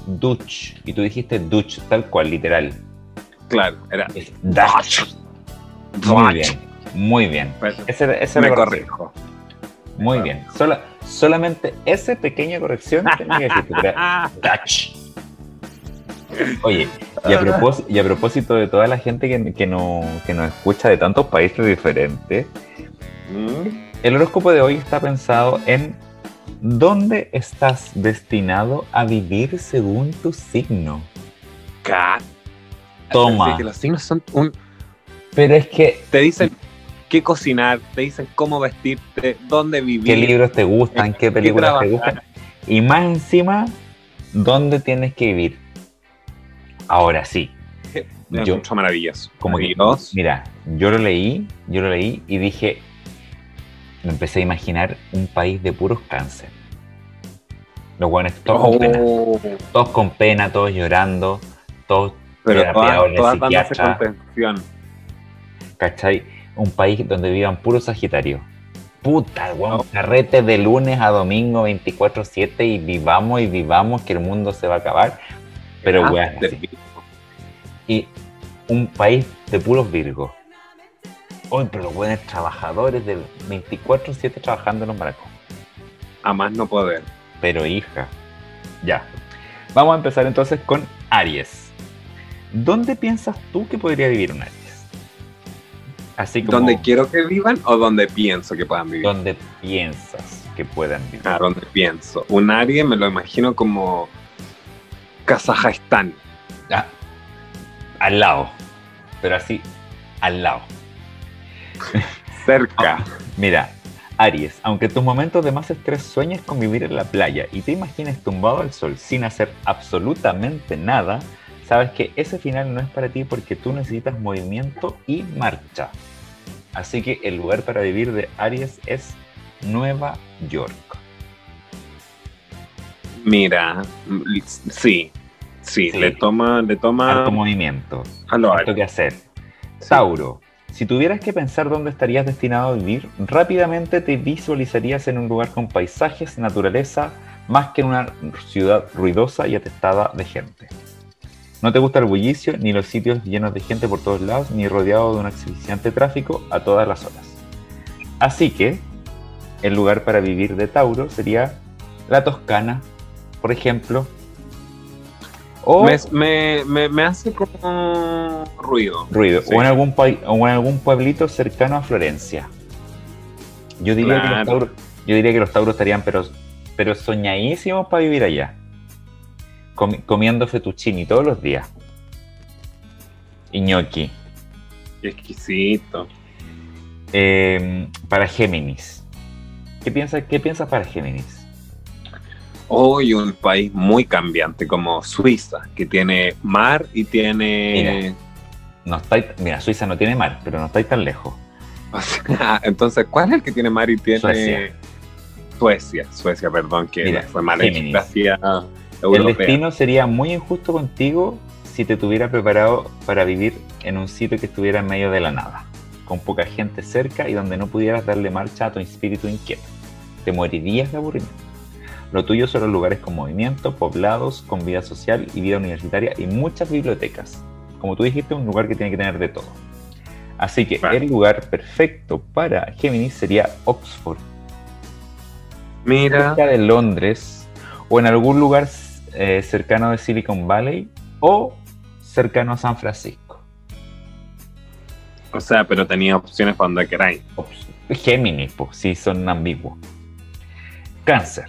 Dutch. Y tú dijiste Dutch, tal cual, literal. Claro, era. Dutch. Muy bien, muy bien. Pues, Ese, ese me corrijo. Muy bien. Sola- solamente esa pequeña corrección *laughs* tenía que decirte. Dutch. Oye, y a, propós- y a propósito de toda la gente que, que, no, que nos escucha de tantos países diferentes, Mm, el horóscopo de hoy está pensado en dónde estás destinado a vivir según tu signo. ca- Toma. Que los signos son un. Pero es que, Te dicen qué cocinar, te dicen cómo vestirte, dónde vivir. ¿qué libros te gustan? ¿Qué películas te gustan? Y más encima, ¿dónde tienes que vivir? Ahora sí, *laughs* Me yo- encuentro maravilloso. como que, mira, yo lo leí, yo lo leí y dije, me empecé a imaginar un país de puros cáncer. Los buenos todos con pena, Oh, todos con pena, todos llorando, todos, pero todas, todas dándose contención. ¿cachai? Un país donde vivan puros Sagitarios. Puta, weón, carrete de lunes a domingo 24-7 y vivamos y vivamos que el mundo se va a acabar. Pero Ah, weón, y un país de puros Virgos. Hoy, pero los buenos trabajadores de 24-7 trabajando en los barcos. A más no poder. Pero hija, ya. Vamos a empezar entonces con Aries. ¿Dónde piensas tú que podría vivir un Aries? Así como ¿Dónde quiero que vivan o donde pienso que puedan vivir? ¿Dónde piensas que puedan vivir? Ah, donde pienso. Un área me lo imagino como Kazajstán. Ah, al lado. Pero así, al lado. Cerca. Mira, Aries, aunque tus momentos de más estrés sueñes con vivir en la playa y te imagines tumbado al sol sin hacer absolutamente nada, sabes que ese final no es para ti porque tú necesitas movimiento y marcha. Así que el lugar para vivir de Aries es Nueva York. Mira, sí, sí, Sí. le toma, le toma Harto movimiento, harto que hacer. Tauro, si tuvieras que pensar dónde estarías destinado a vivir, rápidamente te visualizarías en un lugar con paisajes, naturaleza, más que en una ciudad ruidosa y atestada de gente. No te gusta el bullicio, ni los sitios llenos de gente por todos lados, ni rodeado de un asfixiante tráfico a todas las horas. Así que, el lugar para vivir de Tauro sería la Toscana, por ejemplo. O Me, me, me, me hace como ruido. ruido. Sí. O, en algún o en algún pueblito cercano a Florencia. Yo diría, que los tauros, yo diría que los tauros estarían pero, pero soñadísimos para vivir allá. Comi- comiendo fettuccini todos los días. Y gnocchi. Exquisito. Eh, para Géminis. ¿Qué piensas qué piensas para Géminis? Hoy un país muy cambiante como Suiza, que tiene mar y tiene... No estáis, mira, Suiza no tiene mar, pero no estáis tan lejos. *laughs* O sea, entonces, ¿cuál es el que tiene mar y tiene... Suecia. Suecia, Suecia, perdón, que Mira, fue mala Géminis. El destino sería muy injusto contigo si te tuviera preparado para vivir en un sitio que estuviera en medio de la nada, con poca gente cerca y donde no pudieras darle marcha a tu espíritu inquieto. Te morirías de aburrimiento. Lo tuyo son los lugares con movimiento, poblados, con vida social y vida universitaria y muchas bibliotecas. Como tú dijiste, un lugar que tiene que tener de todo. Así que el lugar perfecto para Géminis sería Oxford, Mira, cerca de Londres o en algún lugar eh, cercano de Silicon Valley o cercano a San Francisco. o sea, pero tenía opciones para donde queráis. Géminis, pues, sí, son ambiguos. Cáncer.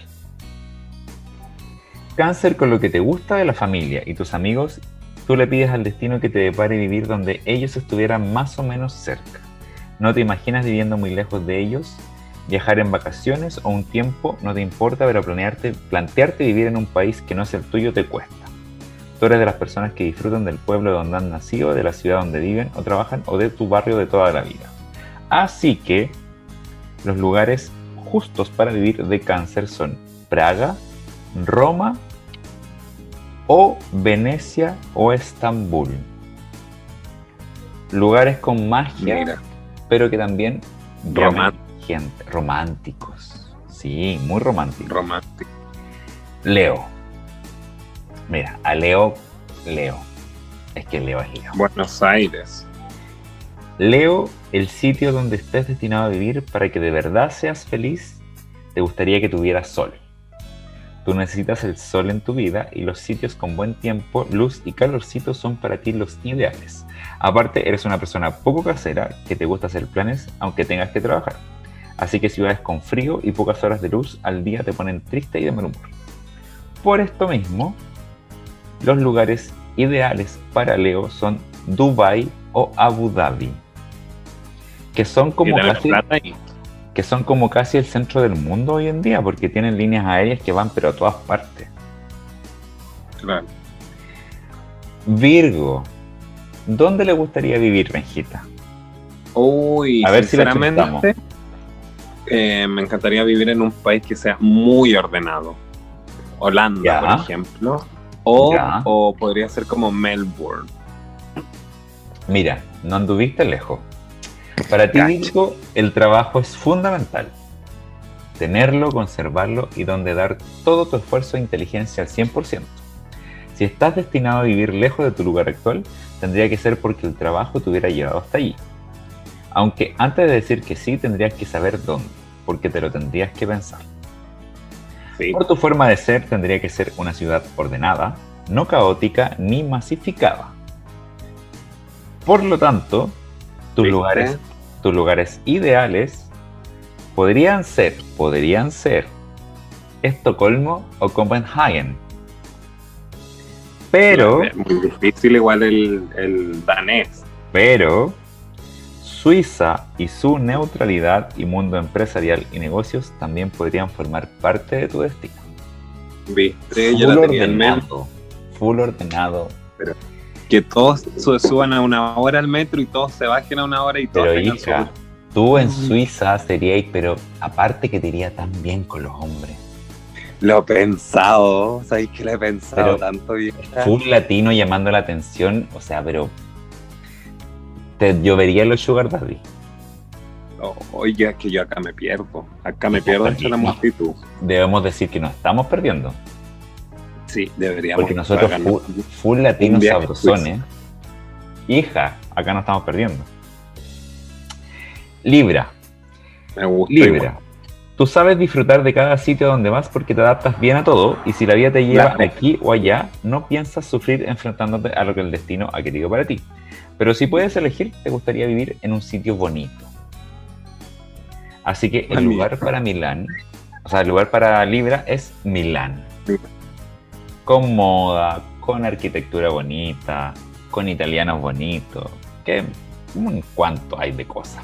Cáncer con lo que te gusta de la familia y tus amigos, tú le pides al destino que te depare vivir donde ellos estuvieran más o menos cerca. No te imaginas viviendo muy lejos de ellos Viajar en vacaciones o un tiempo no te importa, pero planearte, plantearte vivir en un país que no es el tuyo te cuesta. Tú eres de las personas que disfrutan del pueblo donde han nacido, de la ciudad donde viven o trabajan o de tu barrio de toda la vida. Así que los lugares justos para vivir de cáncer son Praga, Roma o Venecia o Estambul. Lugares con magia, Mira. pero que también Román- románticos. Sí, muy románticos. Romántico. Leo. Mira, a Leo, Leo. Es que Leo es Leo. Buenos Aires. Leo, el sitio donde estés destinado a vivir para que de verdad seas feliz, te gustaría que tuvieras sol. Tú necesitas el sol en tu vida y los sitios con buen tiempo, luz y calorcito son para ti los ideales. Aparte, eres una persona poco casera que te gusta hacer planes aunque tengas que trabajar. Así que ciudades con frío y pocas horas de luz al día te ponen triste y de mal humor. Por esto mismo, los lugares ideales para Leo son Dubai o Abu Dhabi, que son como casi plata y- que son como casi el centro del mundo hoy en día, porque tienen líneas aéreas que van pero a todas partes. claro. Virgo, ¿dónde le gustaría vivir, Benjita? Uy, A ver si la eh, me encantaría vivir en un país que sea muy ordenado. Holanda, por ejemplo. O, o podría ser como Melbourne. Mira, no anduviste lejos. Para ti. Virgo, el trabajo es fundamental. Tenerlo, conservarlo y donde dar todo tu esfuerzo e inteligencia al 100%. Si estás destinado a vivir lejos de tu lugar actual, tendría que ser porque el trabajo te hubiera llevado hasta allí. Aunque antes de decir que sí, tendrías que saber dónde, porque te lo tendrías que pensar. Sí. Por tu forma de ser, tendría que ser una ciudad ordenada, no caótica ni masificada. Por lo tanto, tus ¿Viste? lugares, tus lugares ideales podrían ser, podrían ser Estocolmo o Copenhagen. Pero, Es muy difícil igual el, el danés. pero, Suiza y su neutralidad y mundo empresarial y negocios también podrían formar parte de tu destino. ¿Viste? Yo full la tenía en mente. ordenado, full ordenado. Que todos su- suban a una hora al metro y todos se bajen a una hora y todos Pero su- hija, tú en. Suiza seríais, pero aparte que te iría tan bien con los hombres. Lo he pensado, ¿sabéis que lo he pensado Pero- tanto bien? Full latino llamando la atención, o sea, pero te llovería los sugar daddy. Oye, es que yo acá me pierdo. Acá me pierdo entre la multitud. Debemos decir que nos estamos perdiendo, Sí, deberíamos. porque nosotros full, full latinos sabrosones. Hija, acá nos estamos perdiendo. Libra. Me gusta. Libra. igual. Tú sabes disfrutar de cada sitio donde vas porque te adaptas bien a todo y si la vida te lleva Claro. aquí o allá, no piensas sufrir enfrentándote a lo que el destino ha querido para ti. Pero si puedes elegir, te gustaría vivir en un sitio bonito. Así que el Ah, lugar para Milán, o sea, el lugar para Libra es Milán. Con moda, con arquitectura bonita, con italianos bonitos, que un cuanto hay de cosas.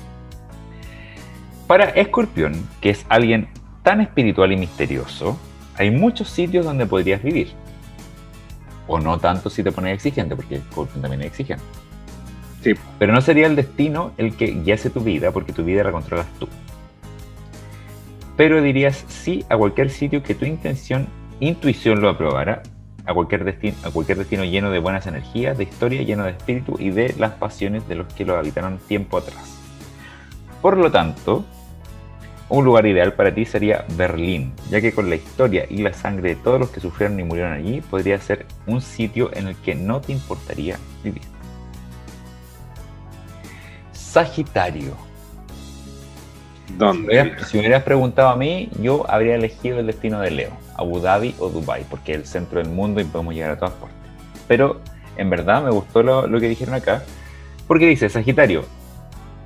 Para Escorpión, que es alguien tan espiritual y misterioso, hay muchos sitios donde podrías vivir. O no tanto si te pones exigente, porque Escorpión también es exigente. Pero no sería el destino el que guiase tu vida, porque tu vida la controlas tú. Pero dirías sí a cualquier sitio que tu intención, intuición lo aprobara, a cualquier, destino, a cualquier destino lleno de buenas energías, de historia, lleno de espíritu y de las pasiones de los que lo habitaron tiempo atrás. Por lo tanto, un lugar ideal para ti sería Berlín, ya que con la historia y la sangre de todos los que sufrieron y murieron allí, podría ser un sitio en el que no te importaría vivir. Sagitario. Si me ¿Dónde? hubieras- Si me hubieras preguntado a mí, yo habría elegido el destino de Leo, Abu Dhabi o Dubai, porque es el centro del mundo y podemos llegar a todas partes. Pero en verdad me gustó lo, lo que dijeron acá, porque dice, Sagitario,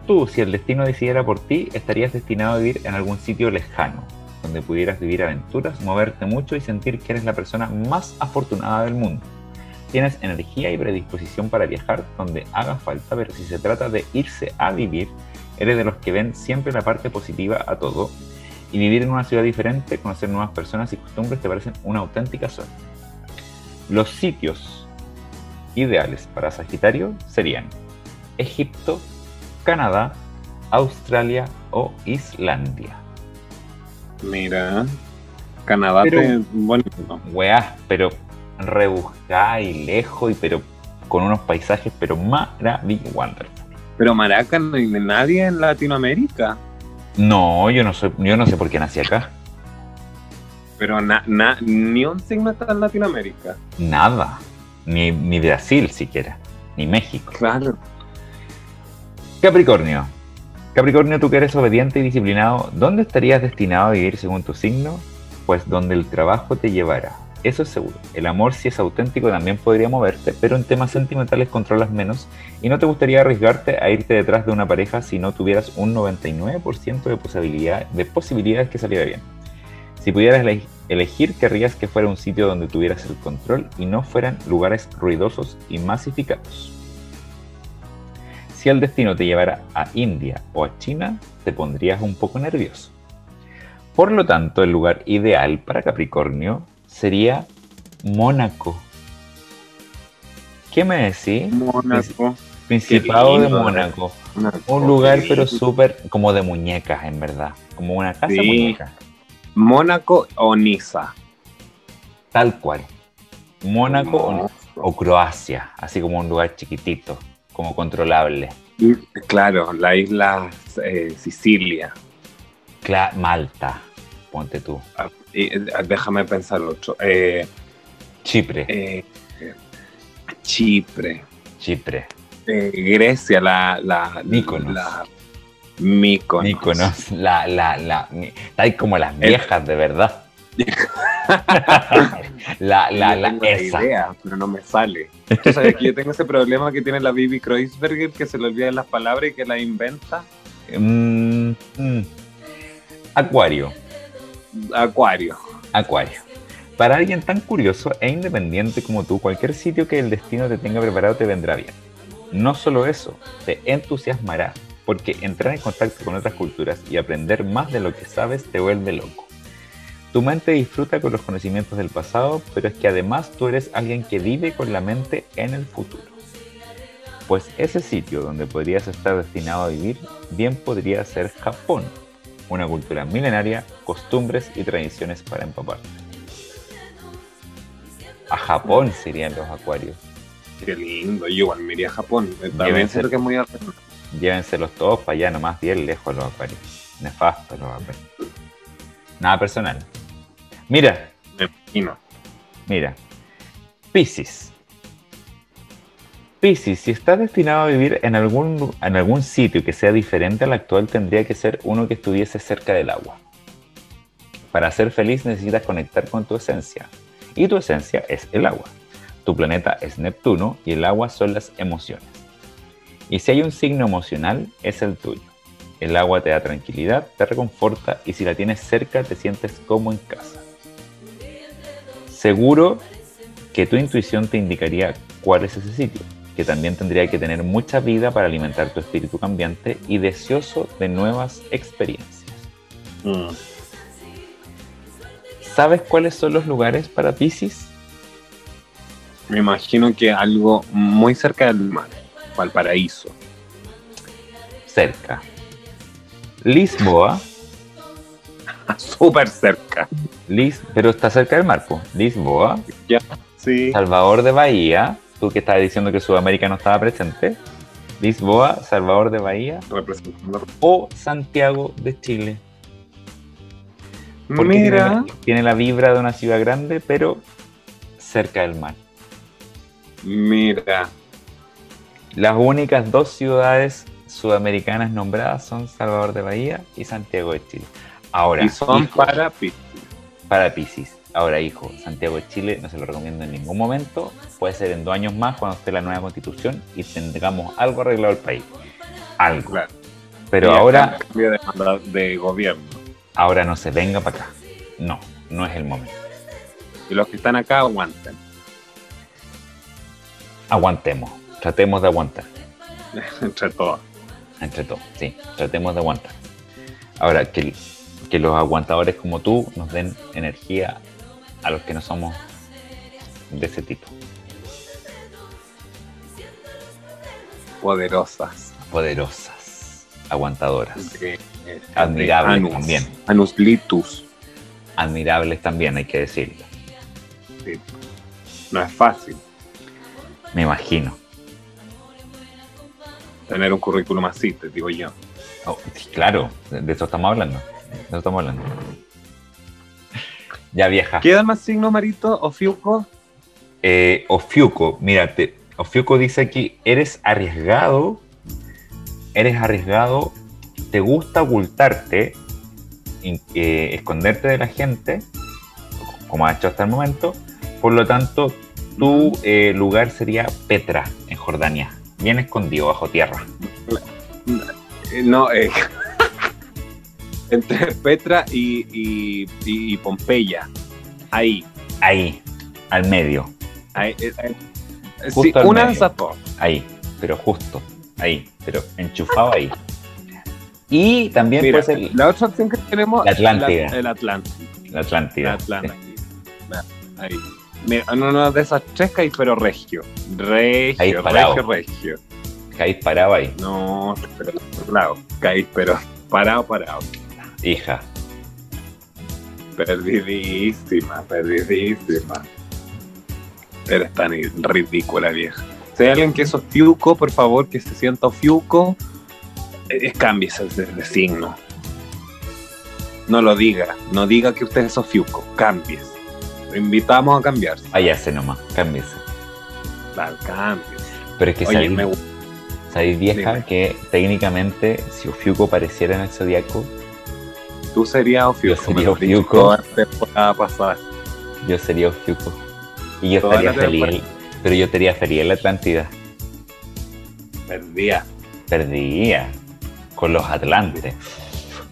tú si el destino decidiera por ti, estarías destinado a vivir en algún sitio lejano, donde pudieras vivir aventuras, moverte mucho y sentir que eres la persona más afortunada del mundo. Tienes energía y predisposición para viajar donde haga falta, pero si se trata de irse a vivir, Eres de los que ven siempre la parte positiva a todo. Y vivir en una ciudad diferente, conocer nuevas personas y costumbres te parecen una auténtica suerte. Los sitios ideales para Sagitario serían Egipto, Canadá, Australia o Islandia. Mira, Canadá Pero- te bonito. Weá, pero rebuscada y lejos, y pero con unos paisajes, pero maravillosos. Pero Maraca no hay nadie en Latinoamérica. No, yo no soy, yo no sé por qué nací acá. Pero na- na- ni un signo está en Latinoamérica. Nada. Ni, ni Brasil siquiera. Ni México. Claro. Capricornio. Capricornio, tú que eres obediente y disciplinado, ¿dónde estarías destinado a vivir según tu signo? Pues donde el trabajo te llevará. Eso es seguro. El amor, si es auténtico, también podría moverte, pero en temas sentimentales controlas menos y no te gustaría arriesgarte a irte detrás de una pareja si no tuvieras un 99% de, posibilidad, de posibilidades que saliera bien. Si pudieras ele- elegir, querrías que fuera un sitio donde tuvieras el control y no fueran lugares ruidosos y masificados. Si el destino te llevara a India o a China, te pondrías un poco nervioso. Por lo tanto, el lugar ideal para Capricornio sería Mónaco. ¿Qué me decís? Mónaco. Principado de lindo, Mónaco. Un lugar pero súper como de muñecas, en verdad. Como una casa Sí. muñeca. Mónaco o Niza. Tal cual. Mónaco o- o Croacia. Así como un lugar chiquitito, como controlable. Claro, la isla eh, Sicilia. Cla- Malta, ponte tú. Eh, déjame pensar otro. Eh, Chipre, eh, Chipre. Chipre. Eh, Grecia, la, la, Mykonos. la. Mykonos, la, la, la, ahí como las viejas, de verdad. *laughs* la, la, la, tengo la esa. idea, pero no me sale. Tú sabes que yo tengo ese problema que tiene la Bibi Kreuzberger, que se le olvidan las palabras y que las inventa. Mm, mm. Acuario, Acuario. Acuario. Para alguien tan curioso e independiente como tú, cualquier sitio que el destino te tenga preparado te vendrá bien. No solo eso, te entusiasmará, porque entrar en contacto con otras culturas y aprender más de lo que sabes te vuelve loco. Tu mente disfruta con los conocimientos del pasado, pero es que además tú eres alguien que vive con la mente en el futuro. Pues ese sitio donde podrías estar destinado a vivir bien podría ser Japón, una cultura milenaria, costumbres y tradiciones para empaparte. A Japón serían los acuarios. Qué lindo. Yo igual me iría a Japón. También ser. que es muy. Llévenselos todos para allá, nomás bien lejos los acuarios. Nefastos los acuarios. Nada personal. Mira, Me imagino. mira. Piscis. Piscis, si estás destinado a vivir en algún, en algún sitio que sea diferente al actual, tendría que ser uno que estuviese cerca del agua. Para ser feliz necesitas conectar con tu esencia. Y tu esencia es el agua. Tu planeta es Neptuno y el agua son las emociones. Y si hay un signo emocional, es el tuyo. El agua te da tranquilidad, te reconforta y si la tienes cerca te sientes como en casa. Seguro que tu intuición te indicaría cuál es ese sitio, que también tendría que tener mucha vida para alimentar tu espíritu cambiante y deseoso de nuevas experiencias. Mm. ¿Sabes cuáles son los lugares para Pisces? Me imagino que algo muy cerca del mar. Valparaíso. Cerca. Lisboa, *laughs* Súper cerca. Lis, pero está cerca del mar, po. Lisboa, Sí. Salvador de Bahía, tú que estabas diciendo que Sudamérica no estaba presente, Lisboa, Salvador de Bahía o Santiago de Chile. Porque Mira. Tiene, tiene la vibra de una ciudad grande, pero cerca del mar. Mira. Las únicas dos ciudades sudamericanas nombradas son Salvador de Bahía y Santiago de Chile. Ahora, y son hijo, para Piscis. para Pisces. Ahora, hijo, Santiago de Chile no se lo recomiendo en ningún momento. Puede ser en dos años más cuando esté la nueva constitución y tengamos algo arreglado el país. Algo. Claro. Pero Y ahora, Cambio de, de gobierno. ahora no se venga para acá. No, no es el momento. Y los que están acá aguanten. Aguantemos. Tratemos de aguantar. *laughs* Entre todos. Entre todos, sí. Tratemos de aguantar. Ahora, que, que los aguantadores como tú nos den energía a los que no somos de ese tipo. Poderosas. Poderosas. Aguantadoras. De- de- Admirables anus. también. Anus litus. Admirables también, hay que decirlo. Sí. No es fácil Me imagino. tener un currículum así, te digo yo. Oh, claro, de eso estamos hablando. De eso estamos hablando. Ya vieja. ¿Quedan más signos, Marito? ¿O Fiuco? Eh, Ofiuco, mírate. Ofiuco dice aquí, eres arriesgado, eres arriesgado, te gusta ocultarte, eh, esconderte de la gente, como ha hecho hasta el momento. Por lo tanto, tu eh, lugar sería Petra, en Jordania, bien escondido bajo tierra. No, eh, entre *laughs* Petra y, y, Pompeya. Ahí. Ahí, al medio, ahí, eh, eh, Justo sí, al una de medio. esas dos. ahí, pero justo, ahí, pero enchufado ahí. Y también Mira, puede ser la otra opción que tenemos La Atlántida. la- el Atlántico. la La Atlántida. Ahí. Mira, en una de esas tres caí, pero regio. Regio, Ahí parado. regio, regio. Caís parado ahí, No, pero lado. Caí, pero parado, parado. Hija. Perdidísima, perdidísima. Eres tan ridícula, vieja. Si hay alguien que es ofiuco, por favor, que se sienta ofiuco, eh, cámbiese de, de signo. No lo diga, no diga que usted es ofiuco, cambies. Lo invitamos a cambiarse. Váyase nomás, cámbiese. Claro, cambies. Pero es que Oye, sabéis, me gusta. sabéis, vieja Dime. que técnicamente si Ofiuco apareciera en el Zodíaco, Tú serías ofiuco. Yo sería ofiuco. toda la temporada pasada. yo sería Ofiuco. Y yo Toda estaría feliz. Pero yo estaría feliz en la Atlántida. Perdía. Perdía con los Atlantes.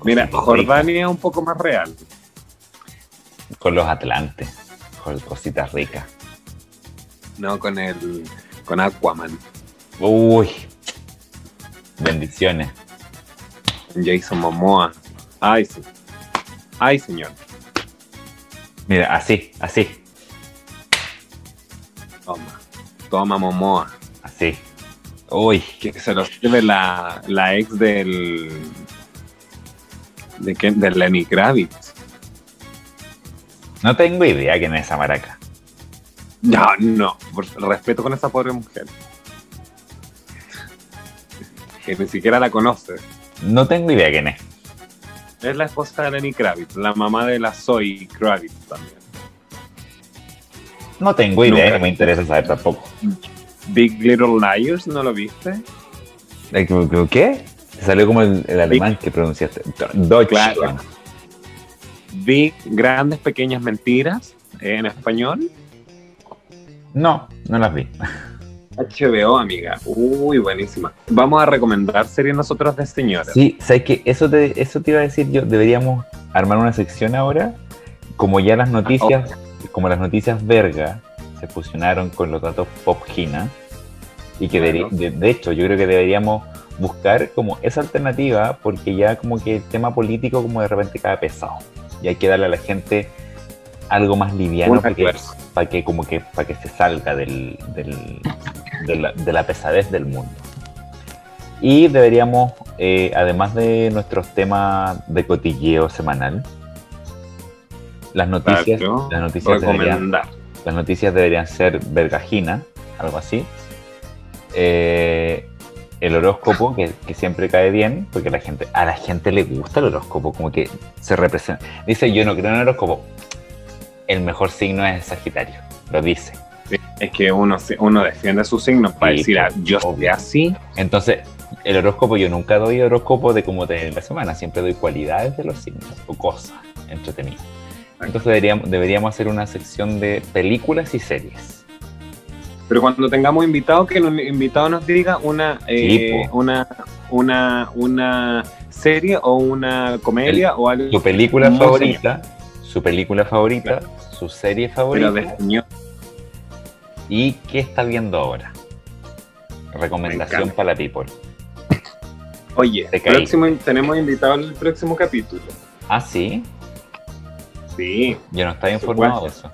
Mira, Jordania es un poco más real. Con los Atlantes. Con cositas ricas. No con el. con Aquaman. Uy. Bendiciones. Jason Momoa. Ay, sí. Ay, señor. Mira, así, así, Toma. Toma, Momoa. así. Uy. Que se lo sirve la, la ex del. ¿De qué? De Lenny Kravitz. No tengo idea quién es esa maraca. No, no. Por respeto con esa pobre mujer. Que ni siquiera la conoce. No tengo idea quién es. Es la esposa de Lenny Kravitz, la mamá de la Zoe Kravitz también. No tengo idea, no me interesa saber tampoco. Big Little Liars, ¿no lo viste? ¿Qué? Salió como el, el alemán que pronunciaste. Deutschland. Claro. Big, grandes, pequeñas mentiras eh, en español. No, no las vi. HBO, amiga. Uy, buenísima. Vamos a recomendar series nosotros de señoras. Sí, ¿sabes qué? Eso te, eso te iba a decir yo. Deberíamos armar una sección ahora. Como ya las noticias, como las noticias verga se fusionaron con los datos pop Gina. Y que Claro. de, de hecho yo creo que deberíamos buscar como esa alternativa porque ya como que el tema político como de repente cae pesado. Y hay que darle a la gente algo más liviano para que, para que como que para que se salga del, del- de, la, de la pesadez del mundo. Y deberíamos, eh, además de nuestros temas de cotilleo semanal, las noticias, las noticias deberían, las noticias deberían ser vergajina, algo así. Eh, el horóscopo, que, que siempre cae bien, porque la gente, a la gente le gusta el horóscopo, como que se representa. Dice, yo no creo en el horóscopo. El mejor signo es Sagitario, lo dice. Es que uno, uno defiende su signo para Sí, decir, ah, yo soy así. Entonces, el horóscopo, yo nunca doy horóscopo de cómo te la semana, siempre doy cualidades de los signos o cosas entretenidas. Entonces deberíamos, deberíamos hacer una sección de películas y series. Pero cuando tengamos invitados, que un invitado nos diga una, eh, una, una, una serie o una comedia o algo. Su película favorita, su película favorita, su serie Pero favorita de señor. Y qué está viendo ahora. Recomendación para la people. Oye, próximo, tenemos invitado al próximo capítulo. Ah, sí. Sí, Yo no estaba informado de eso.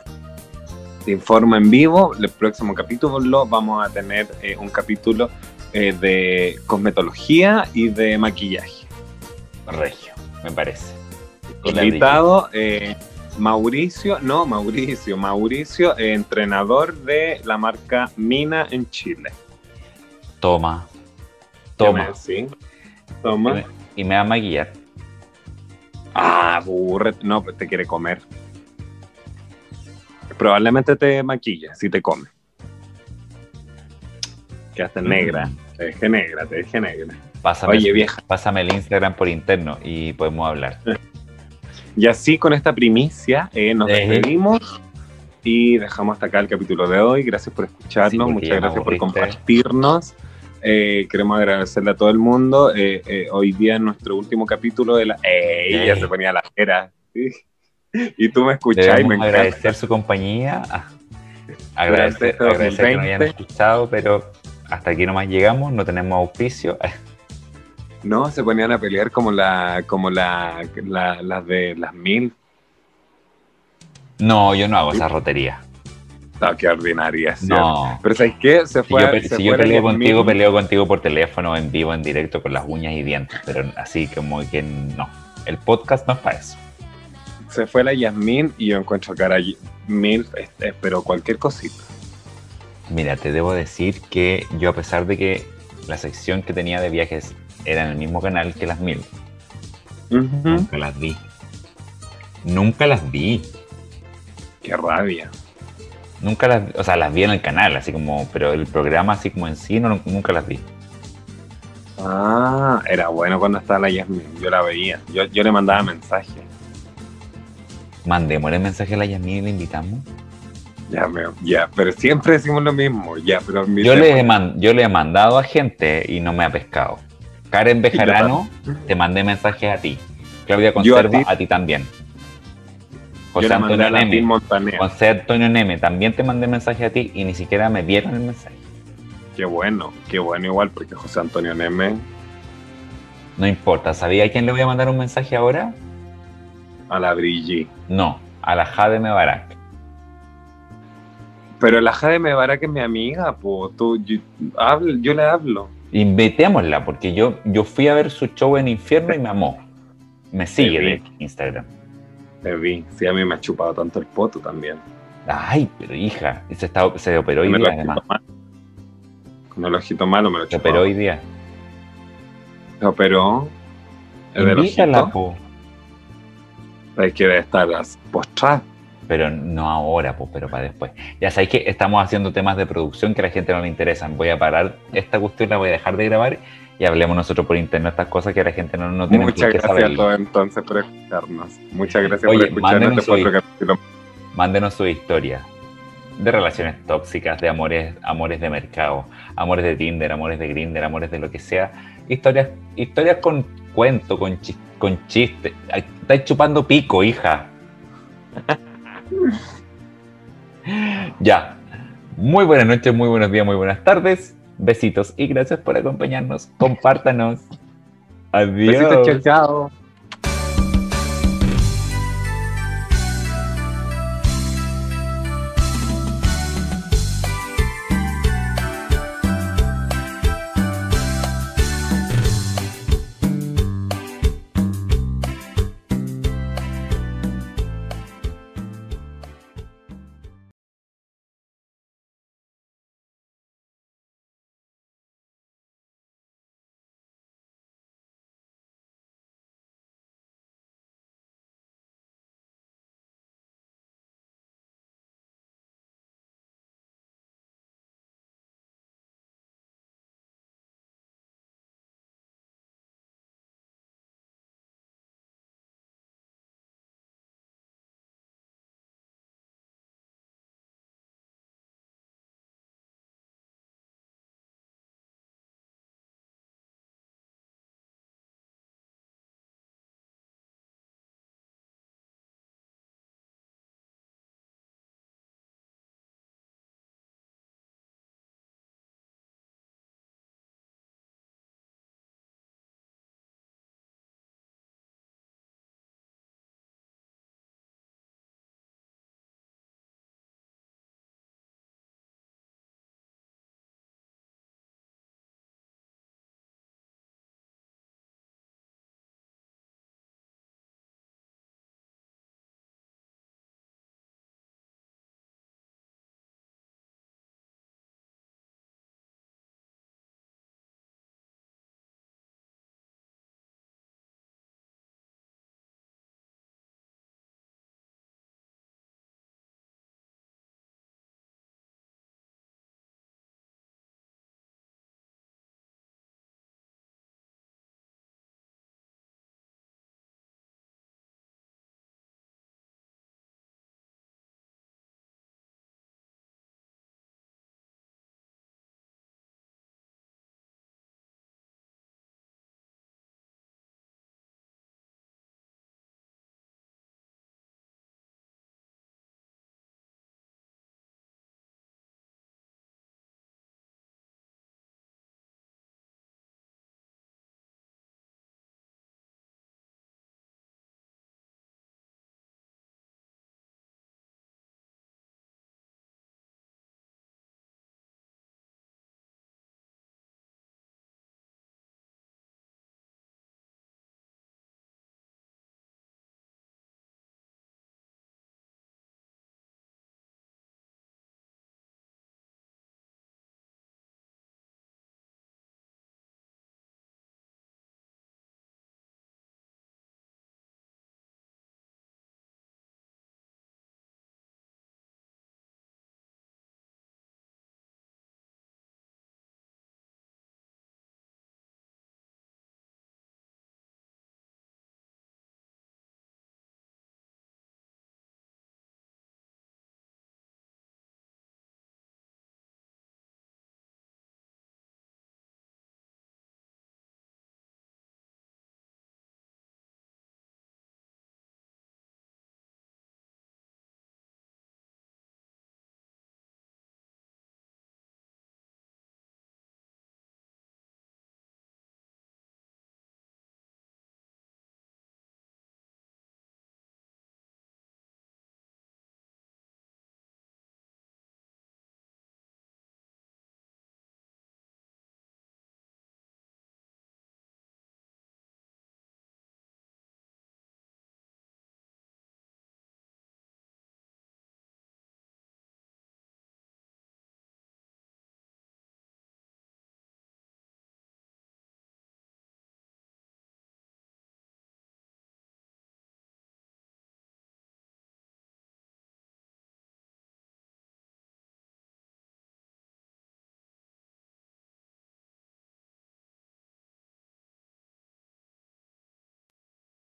te informo en vivo. El próximo capítulo vamos a tener eh, un capítulo eh, de cosmetología y de maquillaje. Regio, me parece. Invitado eh, Mauricio, no, Mauricio, Mauricio, eh, entrenador de la marca Mina en Chile. Toma. Toma. Sí. Y Toma. me, y me va a maquillar. Ah, aburre. No, pues te quiere comer. Probablemente te maquilla si te come. Quedaste negra. Te dejé negra, te dejé negra. Pásame, Oye, vieja. Pásame el Instagram por interno y podemos hablar. *laughs* Y así con esta primicia eh, nos despedimos y dejamos hasta acá el capítulo de hoy. Gracias por Sí, escucharnos, ya muchas gracias por compartirnos. Eh, queremos agradecerle a todo el mundo. Eh, eh, hoy día es nuestro último capítulo de la... ¡Ey! Ya se ponía la era. Y tú me escuchás y me encanta. agradecer su compañía. ah, Agradecer, agradecer que nos hayan 2020. escuchado, pero hasta aquí nomás llegamos, no tenemos auspicio. *laughs* No, se ponían a pelear como la, como la, la- las de las mil. No, yo no hago esa rotería. Ah, qué ordinaria. No. Pero ¿sabes qué? Se Si fue, yo, pe- se si yo peleo contigo, peleo contigo por teléfono, en vivo, en directo, con las uñas y dientes, pero así como que no. El podcast no es para eso. Se fue la Yasmín y yo encuentro cara mil, este, pero cualquier cosita. Mira, te debo decir que yo a pesar de que la sección que tenía de viajes era en el mismo canal que las mil, nunca las vi. Nunca las vi. Qué rabia. Nunca las, o sea, las vi en el canal, así como, pero el programa así como en sí no, nunca las vi. Ah, era bueno cuando estaba la Yasmín. Yo la veía. Yo, yo le mandaba mensajes. Mandémosle mensaje a la Yasmin y le invitamos. Ya, me, ya, pero siempre decimos lo mismo. Ya, pero Yo le, he man- yo le he mandado a gente y no me ha pescado. Karen Bejarano, te mandé mensajes a ti. Claudia a Conserva, ti. a ti también. José Antonio Neme. José Antonio Neme, también te mandé mensaje a ti y ni siquiera me vieron el mensaje. Qué bueno, qué bueno igual, porque José Antonio Neme No importa, ¿sabía a quién le voy a mandar un mensaje ahora? a la Brigitte. No, a la Jade Mebarak. Pero la Jade Mebarak es mi amiga, pues tú, yo, hablo- yo le hablo. Invitémosla, porque yo, yo fui a ver su show en Infierno y me amó. Me *laughs* sigue de Instagram. Te vi, sí, a mí me ha chupado tanto el poto también. Ay, pero hija, se, está, se operó hoy día, además. Con el ojito malo me lo Se operó hoy día. Se operó. El Invítala, po. Hay que estar postrada. Pero no ahora, pues, pero para después. Ya sabéis que estamos haciendo temas de producción que a la gente no le interesan. Voy a parar esta cuestión, la voy a dejar de grabar y hablemos nosotros por internet estas cosas que a la gente no, no tiene Muchas gracias a saber. todos entonces por escucharnos. Muchas gracias Oye, por escucharnos mándenos su-. Mándenos su historia de relaciones tóxicas, de amores, amores de mercado, amores de Tinder, amores de Grinder, amores de lo que sea. Historias, historias con cuento, con, chis- con chiste. Ay, Estáis chupando pico, hija. *laughs* *laughs* ya. Muy buenas noches, muy buenos días, muy buenas tardes. Besitos y gracias por acompañarnos. Compártanos. Adiós. Besitos, chao, chao.